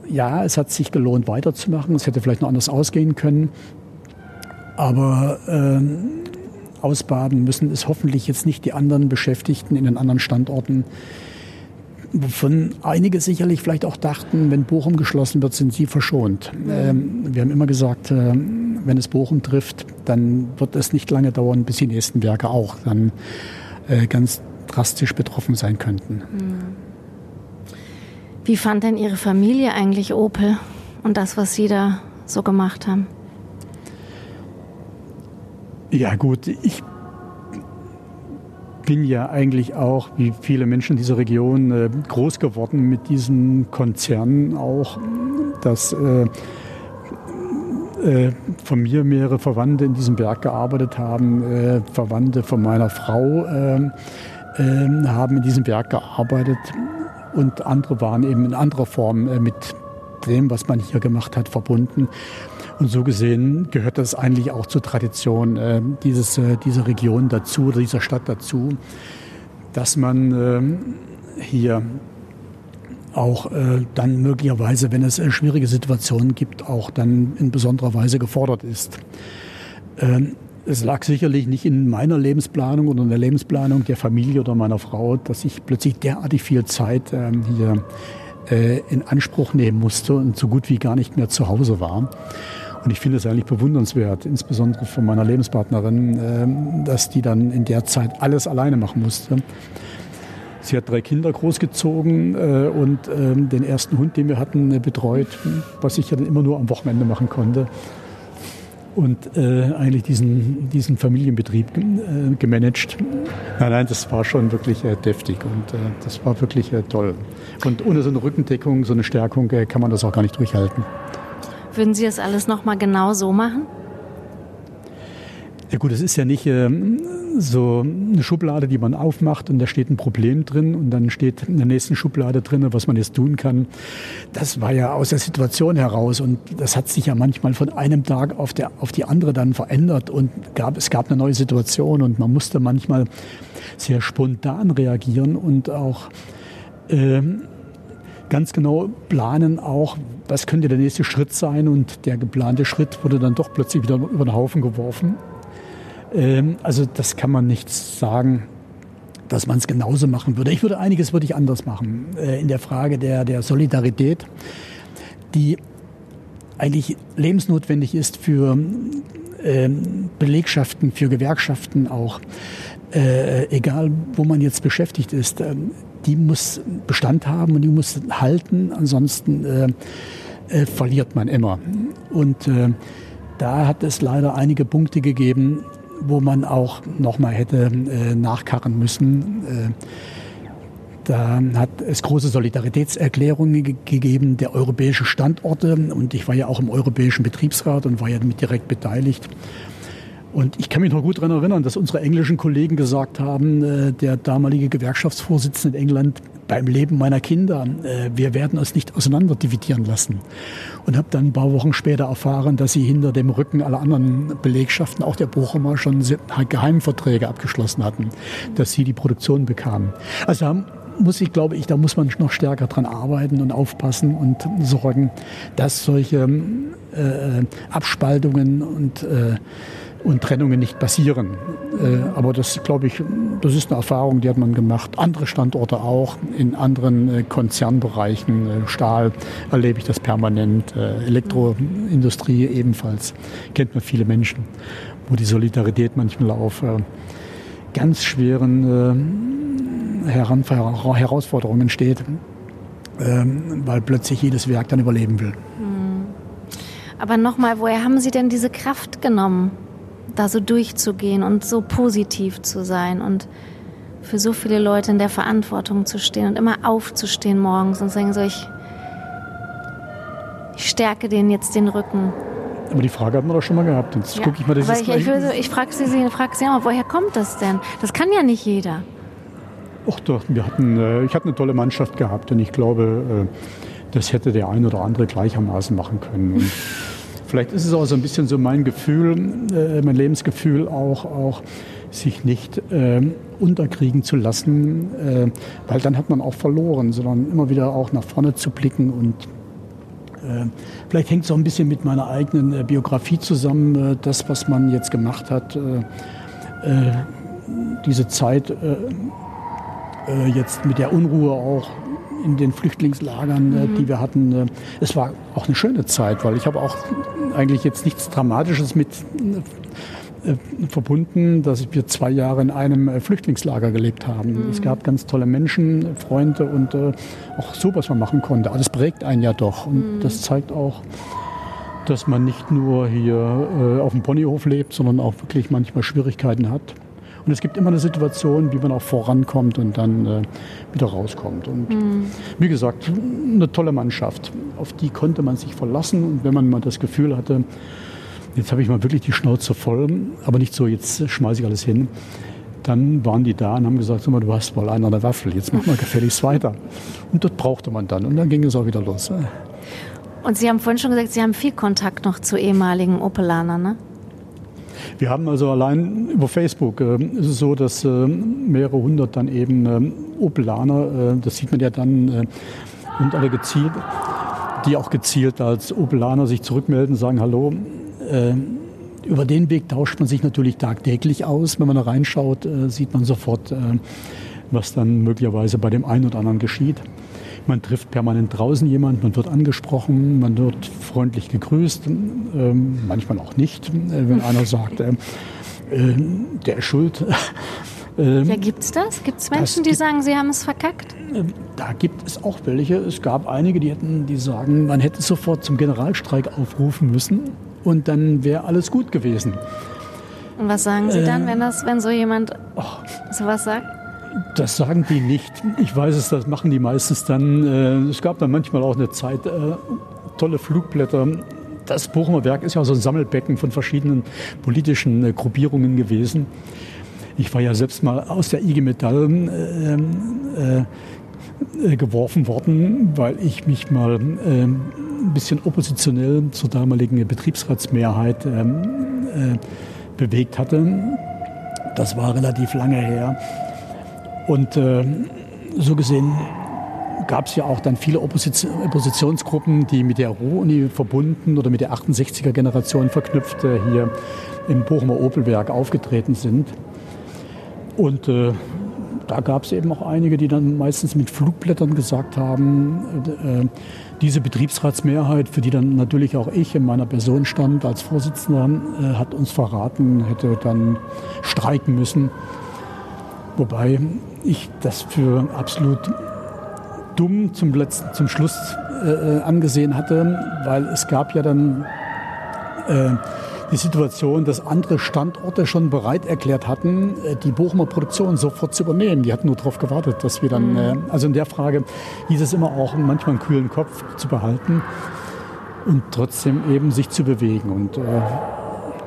ja, es hat sich gelohnt, weiterzumachen. Es hätte vielleicht noch anders ausgehen können. Aber ähm, ausbaden müssen es hoffentlich jetzt nicht die anderen Beschäftigten in den anderen Standorten wovon einige sicherlich vielleicht auch dachten, wenn Bochum geschlossen wird, sind sie verschont. Ähm, wir haben immer gesagt, äh, wenn es Bochum trifft, dann wird es nicht lange dauern, bis die nächsten Werke auch dann äh, ganz drastisch betroffen sein könnten. Hm. Wie fand denn Ihre Familie eigentlich Opel und das, was Sie da so gemacht haben? Ja gut, ich bin ja eigentlich auch, wie viele Menschen in dieser Region, äh, groß geworden mit diesen Konzernen auch, dass äh, äh, von mir mehrere Verwandte in diesem Werk gearbeitet haben, Verwandte von meiner Frau haben in diesem Werk gearbeitet und andere waren eben in anderer Form mit dem, was man hier gemacht hat, verbunden. Und so gesehen gehört das eigentlich auch zur Tradition äh, dieses, äh, dieser Region dazu, dieser Stadt dazu, dass man äh, hier auch äh, dann möglicherweise, wenn es äh, schwierige Situationen gibt, auch dann in besonderer Weise gefordert ist. Ähm, es lag sicherlich nicht in meiner Lebensplanung oder in der Lebensplanung der Familie oder meiner Frau, dass ich plötzlich derartig viel Zeit ähm, hier äh, in Anspruch nehmen musste und so gut wie gar nicht mehr zu Hause war. Und ich finde es eigentlich bewundernswert, insbesondere von meiner Lebenspartnerin, ähm, dass die dann in der Zeit alles alleine machen musste. Sie hat drei Kinder großgezogen äh, und ähm, den ersten Hund, den wir hatten, äh, betreut, was ich ja dann immer nur am Wochenende machen konnte. Und äh, eigentlich diesen, diesen Familienbetrieb gemanagt. Nein, nein, das war schon wirklich deftig und das war wirklich toll. Und ohne so eine Rückendeckung, so eine Stärkung kann man das auch gar nicht durchhalten. Würden Sie das alles nochmal genau so machen? Ja gut, es ist ja nicht äh, so eine Schublade, die man aufmacht und da steht ein Problem drin und dann steht in der nächsten Schublade drin, was man jetzt tun kann. Das war ja aus der Situation heraus und das hat sich ja manchmal von einem Tag auf, der, auf die andere dann verändert und gab, es gab eine neue Situation und man musste manchmal sehr spontan reagieren und auch ähm, ganz genau planen auch, was könnte der nächste Schritt sein und der geplante Schritt wurde dann doch plötzlich wieder über den Haufen geworfen. Ähm, also das kann man nicht sagen, dass man es genauso machen würde. Ich würde einiges würde ich anders machen äh, in der Frage der, der Solidarität. Die eigentlich lebensnotwendig ist für ähm, Belegschaften, für Gewerkschaften auch, äh, egal wo man jetzt beschäftigt ist, äh, die muss Bestand haben und die muss halten, ansonsten äh, äh, verliert man immer. Und äh, da hat es leider einige Punkte gegeben, wo man auch nochmal hätte äh, nachkarren müssen. Äh, da hat es große Solidaritätserklärungen ge gegeben der europäischen Standorte und ich war ja auch im europäischen Betriebsrat und war ja mit direkt beteiligt. Und ich kann mich noch gut daran erinnern, dass unsere englischen Kollegen gesagt haben, äh, der damalige Gewerkschaftsvorsitzende in England, beim Leben meiner Kinder, äh, wir werden uns nicht auseinanderdividieren lassen. Und habe dann ein paar Wochen später erfahren, dass sie hinter dem Rücken aller anderen Belegschaften, auch der Bochumer, schon Geheimverträge abgeschlossen hatten, dass sie die Produktion bekamen. Also muss ich, glaube ich, da muss man noch stärker dran arbeiten und aufpassen und sorgen, dass solche äh, Abspaltungen und äh, und Trennungen nicht passieren. Äh, aber das, glaube ich, das ist eine Erfahrung, die hat man gemacht. Andere Standorte auch, in anderen äh, Konzernbereichen, äh, Stahl erlebe ich das permanent, Elektroindustrie ebenfalls, kennt man viele Menschen, wo die Solidarität manchmal auf ganz schweren Herausforderungen steht, ähm, weil plötzlich jedes Werk dann überleben will. Hm. Aber nochmal, woher haben Sie denn diese Kraft genommen? Da so durchzugehen und so positiv zu sein und für so viele Leute in der Verantwortung zu stehen und immer aufzustehen morgens und sagen so, ich, ich stärke denen jetzt den Rücken. Aber die Frage hat man doch schon mal gehabt. Jetzt ja. gucke ich mal das ich, ich, so, ich frage Sie, Sie, frag Sie auch, woher kommt das denn? Das kann ja nicht jeder. Ach doch, wir hatten, äh, ich hatte eine tolle Mannschaft gehabt und ich glaube, äh, das hätte der ein oder andere gleichermaßen machen können. Vielleicht ist es auch so ein bisschen so mein Gefühl, äh, mein Lebensgefühl auch, auch sich nicht äh, unterkriegen zu lassen, äh, weil dann hat man auch verloren, sondern immer wieder auch nach vorne zu blicken und äh, vielleicht hängt es auch ein bisschen mit meiner eigenen äh, Biografie zusammen, äh, das, was man jetzt gemacht hat, diese Zeit jetzt mit der Unruhe auch in den Flüchtlingslagern, mhm. die wir hatten. Es war auch eine schöne Zeit, weil ich habe auch eigentlich jetzt nichts Dramatisches mit äh, verbunden, dass wir zwei Jahre in einem äh, Flüchtlingslager gelebt haben. Mhm. Es gab ganz tolle Menschen, Freunde und äh, auch so, was man machen konnte. Aber das prägt einen ja doch. Und mhm. das zeigt auch, dass man nicht nur hier äh, auf dem Ponyhof lebt, sondern auch wirklich manchmal Schwierigkeiten hat. Und es gibt immer eine Situation, wie man auch vorankommt und dann äh, wieder rauskommt. Und mhm. wie gesagt, eine tolle Mannschaft. Auf die konnte man sich verlassen. Und wenn man mal das Gefühl hatte, jetzt habe ich mal wirklich die Schnauze voll, aber nicht so, jetzt schmeiße ich alles hin. Dann waren die da und haben gesagt, mal, du hast wohl einen an der Waffel, jetzt mach mal gefälligst weiter. Und das brauchte man dann. Und dann ging es auch wieder los. Und Sie haben vorhin schon gesagt, Sie haben viel Kontakt noch zu ehemaligen Opelanern, ne? Wir haben also allein über Facebook äh, ist es so, dass äh, mehrere hundert dann eben äh, Opelaner, das sieht man ja dann, äh, und alle gezielt, die auch gezielt als Opelaner sich zurückmelden, sagen Hallo. Äh, über den Weg tauscht man sich natürlich tagtäglich aus. Wenn man da reinschaut, äh, sieht man sofort, was dann möglicherweise bei dem einen oder anderen geschieht. Man trifft permanent draußen jemanden, man wird angesprochen, man wird freundlich gegrüßt, ähm, manchmal auch nicht, äh, wenn einer sagt, äh, äh, der ist schuld. Ähm, ja, gibt es das? Gibt es Menschen, die sagen, sie haben es verkackt? Ähm, da gibt es auch welche. Es gab einige, die, hätten, die sagen, man hätte sofort zum Generalstreik aufrufen müssen und dann wäre alles gut gewesen. Und was sagen Sie dann, äh, wenn, das, wenn so jemand oh, sowas sagt? Das sagen die nicht. Ich weiß es, das machen die meistens dann. Äh, es gab dann manchmal auch eine Zeit, äh, tolle Flugblätter. Das Bochumer Werk ist ja so ein Sammelbecken von verschiedenen politischen äh, Gruppierungen gewesen. Ich war ja selbst mal aus der IG Metall äh, äh, geworfen worden, weil ich mich mal äh, ein bisschen oppositionell zur damaligen Betriebsratsmehrheit ähm, bewegt hatte. Das war relativ lange her. Und äh, so gesehen gab es ja auch dann viele Opposition, Oppositionsgruppen, die mit der Ruhr-Uni verbunden oder mit der 68er-Generation verknüpft äh, hier im Bochumer Opelwerk aufgetreten sind. Und äh, da gab es eben auch einige, die dann meistens mit Flugblättern gesagt haben, äh, diese Betriebsratsmehrheit, für die dann natürlich auch ich in meiner Person stand als Vorsitzender, äh, hat uns verraten, hätte dann streiken müssen. Wobei ich das für absolut dumm zum, letzten, zum Schluss äh, angesehen hatte, weil es gab ja dann äh, die Situation, dass andere Standorte schon bereit erklärt hatten, äh, die Bochumer Produktion sofort zu übernehmen. Die hatten nur darauf gewartet, dass wir dann, mhm. äh, also in der Frage hieß es immer auch, manchmal einen kühlen Kopf zu behalten und trotzdem eben sich zu bewegen. Und äh,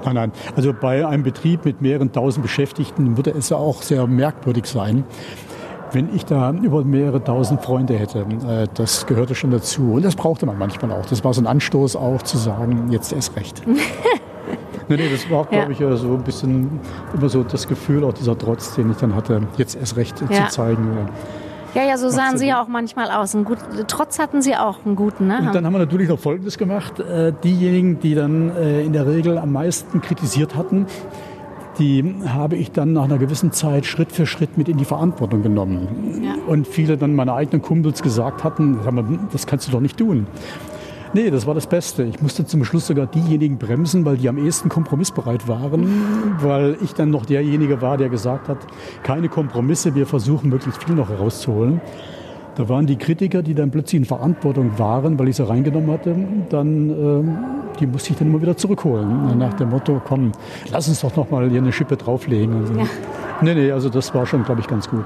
nein, nein, also bei einem Betrieb mit mehreren tausend Beschäftigten würde es ja auch sehr merkwürdig sein, wenn ich da über mehrere tausend Freunde hätte. Äh, das gehörte schon dazu. Und das brauchte man manchmal auch. Das war so ein Anstoß auch zu sagen, jetzt erst recht. Nee, nee, das war, glaube ich, so ein bisschen immer so das Gefühl, auch dieser Trotz, den ich dann hatte, jetzt erst recht ja. zu zeigen. Ja, ja, so sahen Sie ja auch manchmal aus. Ein gut, trotz hatten Sie auch einen guten. Ne? Und dann haben wir natürlich noch Folgendes gemacht. Äh, diejenigen, die dann äh, in der Regel am meisten kritisiert hatten, die habe ich dann nach einer gewissen Zeit Schritt für Schritt mit in die Verantwortung genommen. Ja. Und viele dann meine eigenen Kumpels gesagt hatten, das kannst du doch nicht tun. Nee, das war das Beste. Ich musste zum Schluss sogar diejenigen bremsen, weil die am ehesten kompromissbereit waren, weil ich dann noch derjenige war, der gesagt hat, keine Kompromisse, wir versuchen möglichst viel noch herauszuholen. Da waren die Kritiker, die dann plötzlich in Verantwortung waren, weil ich sie reingenommen hatte, dann, äh, die musste ich dann immer wieder zurückholen. Nach dem Motto, komm, lass uns doch noch mal hier eine Schippe drauflegen. Ja. Nee, nee, also das war schon, glaube ich, ganz gut.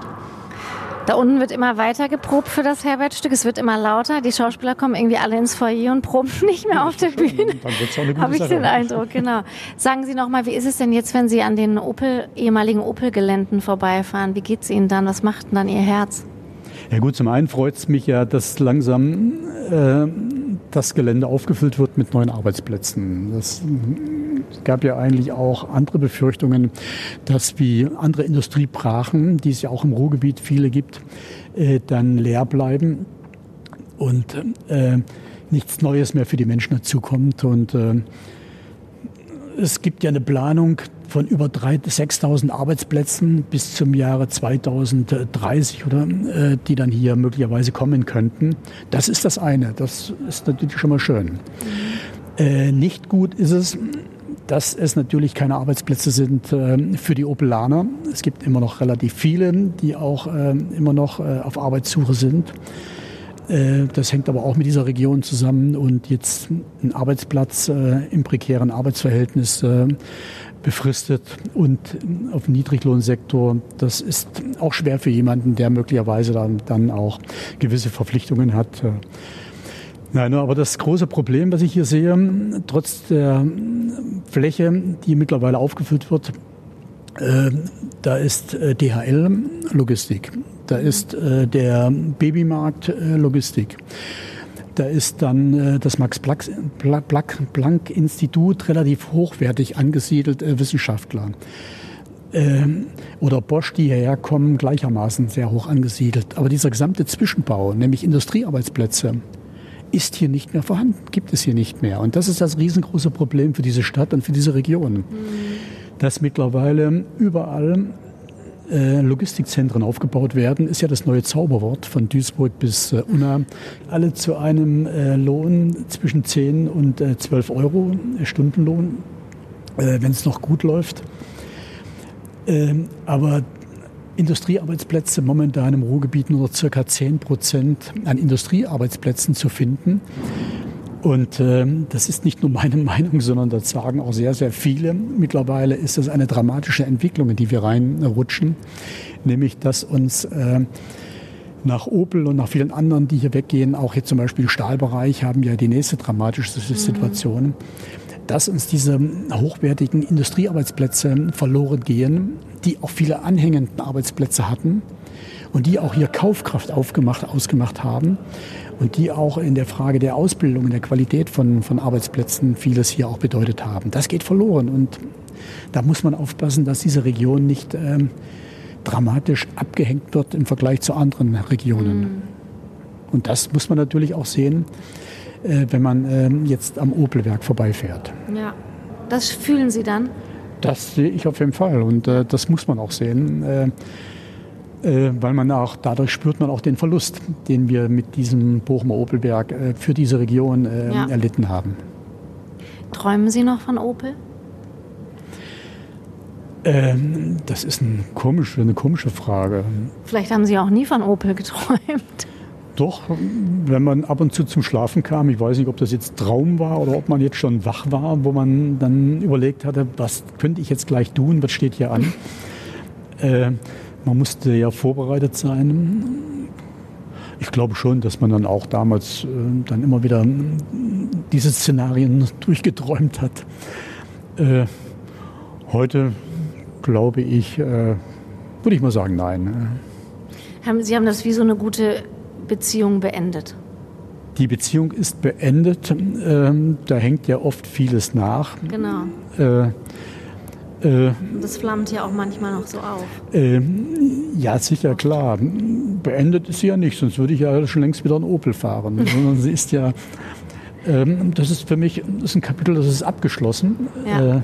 Da unten wird immer weiter geprobt für das Herbertstück. Es wird immer lauter. Die Schauspieler kommen irgendwie alle ins Foyer und proben nicht mehr auf der Bühne. Dann wird's auch eine gute Habe ich den Eindruck, genau. Sagen Sie noch mal, wie ist es denn jetzt, wenn Sie an den Opel, ehemaligen Opel-Geländen vorbeifahren? Wie geht es Ihnen dann? Was macht denn dann Ihr Herz? Ja gut, zum einen freut es mich ja, dass langsam äh, das Gelände aufgefüllt wird mit neuen Arbeitsplätzen. Es gab ja eigentlich auch andere Befürchtungen, dass wie andere Industriebrachen, die es ja auch im Ruhrgebiet viele gibt, äh, dann leer bleiben und äh, nichts Neues mehr für die Menschen dazukommt. Und äh, es gibt ja eine Planung von über 6.000 Arbeitsplätzen bis zum Jahre 2030 oder äh, die dann hier möglicherweise kommen könnten. Das ist das eine. Das ist natürlich schon mal schön. Äh, nicht gut ist es, dass es natürlich keine Arbeitsplätze sind äh, für die Opelaner. Es gibt immer noch relativ viele, die auch äh, immer noch äh, auf Arbeitssuche sind. Äh, das hängt aber auch mit dieser Region zusammen und jetzt ein Arbeitsplatz im prekären Arbeitsverhältnis befristet und auf dem Niedriglohnsektor. Das ist auch schwer für jemanden, der möglicherweise dann, dann auch gewisse Verpflichtungen hat. Nein, aber das große Problem, was ich hier sehe, trotz der Fläche, die mittlerweile aufgefüllt wird, äh, da ist äh, DHL Logistik, da ist äh, der Babymarkt Logistik. Da ist dann das Max-Planck-Institut relativ hochwertig angesiedelt, Wissenschaftler. Oder Bosch, die hierher kommen, gleichermaßen sehr hoch angesiedelt. Aber dieser gesamte Zwischenbau, nämlich Industriearbeitsplätze, ist hier nicht mehr vorhanden, gibt es hier nicht mehr. Und das ist das riesengroße Problem für diese Stadt und für diese Region. Mhm. Dass mittlerweile überall äh, Logistikzentren aufgebaut werden, ist ja das neue Zauberwort von Duisburg bis äh, Unna. Alle zu einem äh, Lohn zwischen 10 und 12 Euro Stundenlohn, wenn es noch gut läuft. Ähm, aber Industriearbeitsplätze momentan im Ruhrgebiet nur noch circa 10 Prozent an Industriearbeitsplätzen zu finden. Und äh, das ist nicht nur meine Meinung, sondern das sagen auch sehr, sehr viele. Mittlerweile ist das eine dramatische Entwicklung, in die wir reinrutschen, nämlich dass uns äh, nach Opel und nach vielen anderen, die hier weggehen, auch hier zum Beispiel im Stahlbereich, haben ja die nächste dramatische mhm. Situation, mhm. Dass uns diese hochwertigen Industriearbeitsplätze verloren gehen, die auch viele anhängenden Arbeitsplätze hatten und die auch hier Kaufkraft aufgemacht, ausgemacht haben und die auch in der Frage der Ausbildung, der Qualität von, von Arbeitsplätzen vieles hier auch bedeutet haben. Das geht verloren und da muss man aufpassen, dass diese Region nicht ähm, dramatisch abgehängt wird im Vergleich zu anderen Regionen. Mhm. Und das muss man natürlich auch sehen, äh, wenn man äh, jetzt am Opelwerk vorbeifährt. Ja, das fühlen Sie dann? Das sehe ich auf jeden Fall und äh, das muss man auch sehen. Äh, äh, weil man auch, dadurch spürt man auch den Verlust, den wir mit diesem Bochumer Opelberg äh, für diese Region äh, ja. erlitten haben. Träumen Sie noch von Opel? Ähm, das ist ein komisch, eine komische Frage. Vielleicht haben Sie auch nie von Opel geträumt. Doch, wenn man ab und zu zum Schlafen kam, ich weiß nicht, ob das jetzt Traum war oder ob man jetzt schon wach war, wo man dann überlegt hatte, was könnte ich jetzt gleich tun, was steht hier an. äh, man musste ja vorbereitet sein. Ich glaube schon, dass man dann auch damals äh, dann immer wieder diese Szenarien durchgeträumt hat. Äh, heute glaube ich, äh, würde ich mal sagen, nein. Sie haben das wie so eine gute Beziehung beendet? Die Beziehung ist beendet. Ähm, da hängt ja oft vieles nach. Genau. Äh, äh, das flammt ja auch manchmal noch so auf. Äh, ja, sicher, klar. Beendet ist sie ja nicht, sonst würde ich ja schon längst wieder einen Opel fahren. Sondern sie ist ja, ähm, das ist für mich das ist ein Kapitel, das ist abgeschlossen. Ja. Äh,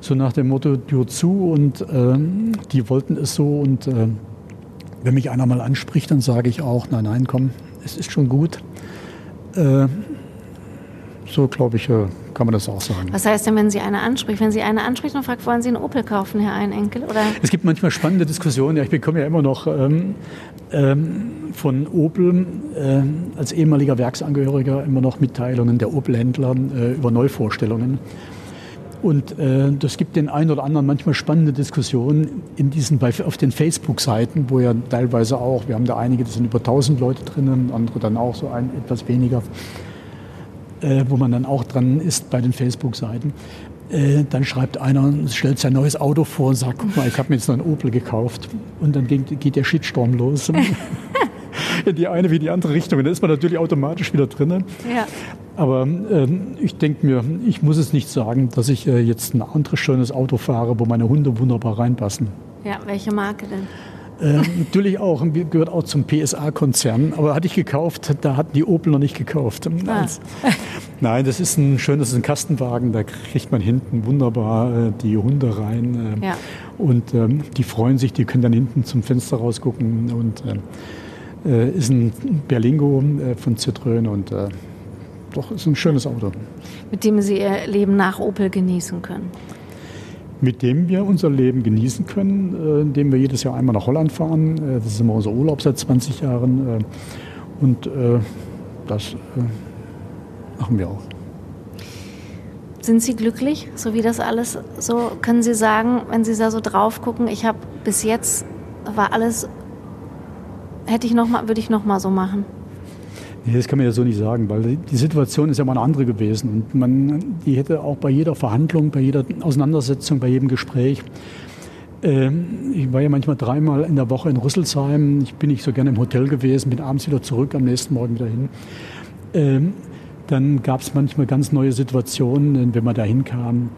so nach dem Motto, Tür zu und ähm, die wollten es so und äh, wenn mich einer mal anspricht, dann sage ich auch, nein, nein, komm, es ist schon gut. Äh, so, glaube ich, äh, kann man das auch sagen. Was heißt denn, wenn Sie eine anspricht? Wenn Sie eine anspricht und fragt, wollen Sie einen Opel kaufen, Herr Einenkel? Oder? Es gibt manchmal spannende Diskussionen. Ja, ich bekomme ja immer noch ähm, ähm, von Opel äh, als ehemaliger Werksangehöriger immer noch Mitteilungen der Opel-Händler äh, über Neuvorstellungen. Und äh, das gibt den einen oder anderen manchmal spannende Diskussionen in diesen, auf den Facebook-Seiten, wo ja teilweise auch, wir haben da einige, das sind über 1000 Leute drinnen, andere dann auch so ein, etwas weniger, äh, wo man dann auch dran ist bei den Facebook-Seiten. Äh, dann schreibt einer, stellt sein neues Auto vor und sagt, guck mal, ich habe mir jetzt noch einen Opel gekauft. Und dann geht, geht der Shitstorm los. in die eine wie die andere Richtung. Und da ist man natürlich automatisch wieder drin. Ja. Aber ähm, ich denke mir, ich muss es nicht sagen, dass ich äh, jetzt ein anderes schönes Auto fahre, wo meine Hunde wunderbar reinpassen. Ja, welche Marke denn? Äh, natürlich auch, gehört auch zum PSA-Konzern, aber hatte ich gekauft, da hatten die Opel noch nicht gekauft. Ah. Nein, das ist ein schönes, ein Kastenwagen, da kriegt man hinten wunderbar äh, die Hunde rein. Äh, ja. Und ähm, die freuen sich, die können dann hinten zum Fenster rausgucken und äh, äh, ist ein Berlingo von Citroën und doch, ist ein schönes Auto. Mit dem Sie Ihr Leben nach Opel genießen können? Mit dem wir unser Leben genießen können, äh, indem wir jedes Jahr einmal nach Holland fahren. Äh, das ist immer unser Urlaub seit 20 Jahren. Äh, und das machen wir auch. Sind Sie glücklich, so wie das alles so? Können Sie sagen, wenn Sie da so drauf gucken, ich habe bis jetzt war alles, hätte ich noch mal, würde ich noch mal so machen? Nee, das kann man ja so nicht sagen, weil die Situation ist ja mal eine andere gewesen. Und man, die hätte auch bei jeder Verhandlung, bei jeder Auseinandersetzung, bei jedem Gespräch, äh, ich war ja manchmal dreimal in der Woche in Rüsselsheim. Ich bin nicht so gerne im Hotel gewesen, bin abends wieder zurück, am nächsten Morgen wieder hin. Äh, dann gab es manchmal ganz neue Situationen, wenn man da hinkam.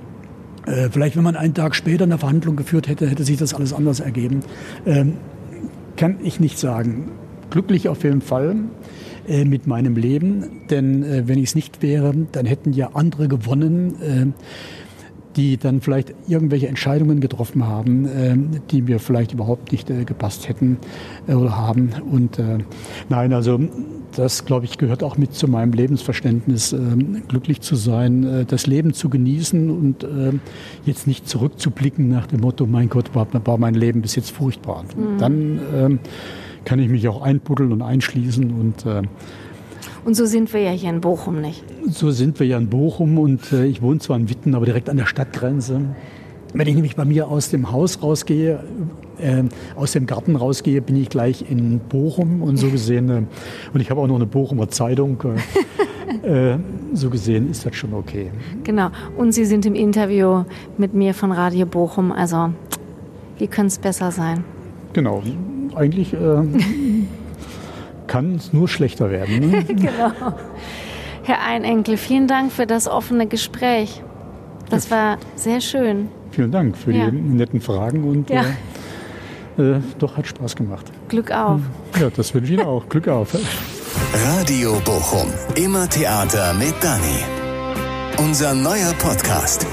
Äh, vielleicht, wenn man einen Tag später eine Verhandlung geführt hätte, hätte sich das alles anders ergeben. Ähm, kann ich nicht sagen. Glücklich auf jeden Fall. Äh, mit meinem Leben. Denn äh, wenn ich es nicht wäre, dann hätten ja andere gewonnen, äh, die dann vielleicht irgendwelche Entscheidungen getroffen haben, äh, die mir vielleicht überhaupt nicht äh, gepasst hätten oder haben. Und nein, also das, glaube ich, gehört auch mit zu meinem Lebensverständnis, glücklich zu sein, das Leben zu genießen und jetzt nicht zurückzublicken nach dem Motto, mein Gott, war, war mein Leben bis jetzt furchtbar. Mhm. Dann ähm, kann ich mich auch einbuddeln und einschließen. Und, äh, und so sind wir ja hier in Bochum nicht. So sind wir ja in Bochum und äh, ich wohne zwar in Witten, aber direkt an der Stadtgrenze. Wenn ich nämlich bei mir aus dem Haus rausgehe, äh, aus dem Garten rausgehe, bin ich gleich in Bochum und so gesehen, äh, und ich habe auch noch eine Bochumer Zeitung. Äh, äh, so gesehen ist das schon okay. Genau. Und Sie sind im Interview mit mir von Radio Bochum. Also, wie könnte es besser sein? Genau eigentlich äh, kann es nur schlechter werden. Ne? genau. Herr Einenkel, vielen Dank für das offene Gespräch. Das war sehr schön. Vielen Dank für ja. die netten Fragen und ja. äh, äh, doch hat Spaß gemacht. Glück auf. Ja, das wünsche ich Ihnen auch. Glück auf. Radio Bochum. Immer Theater mit Dani. Unser neuer Podcast.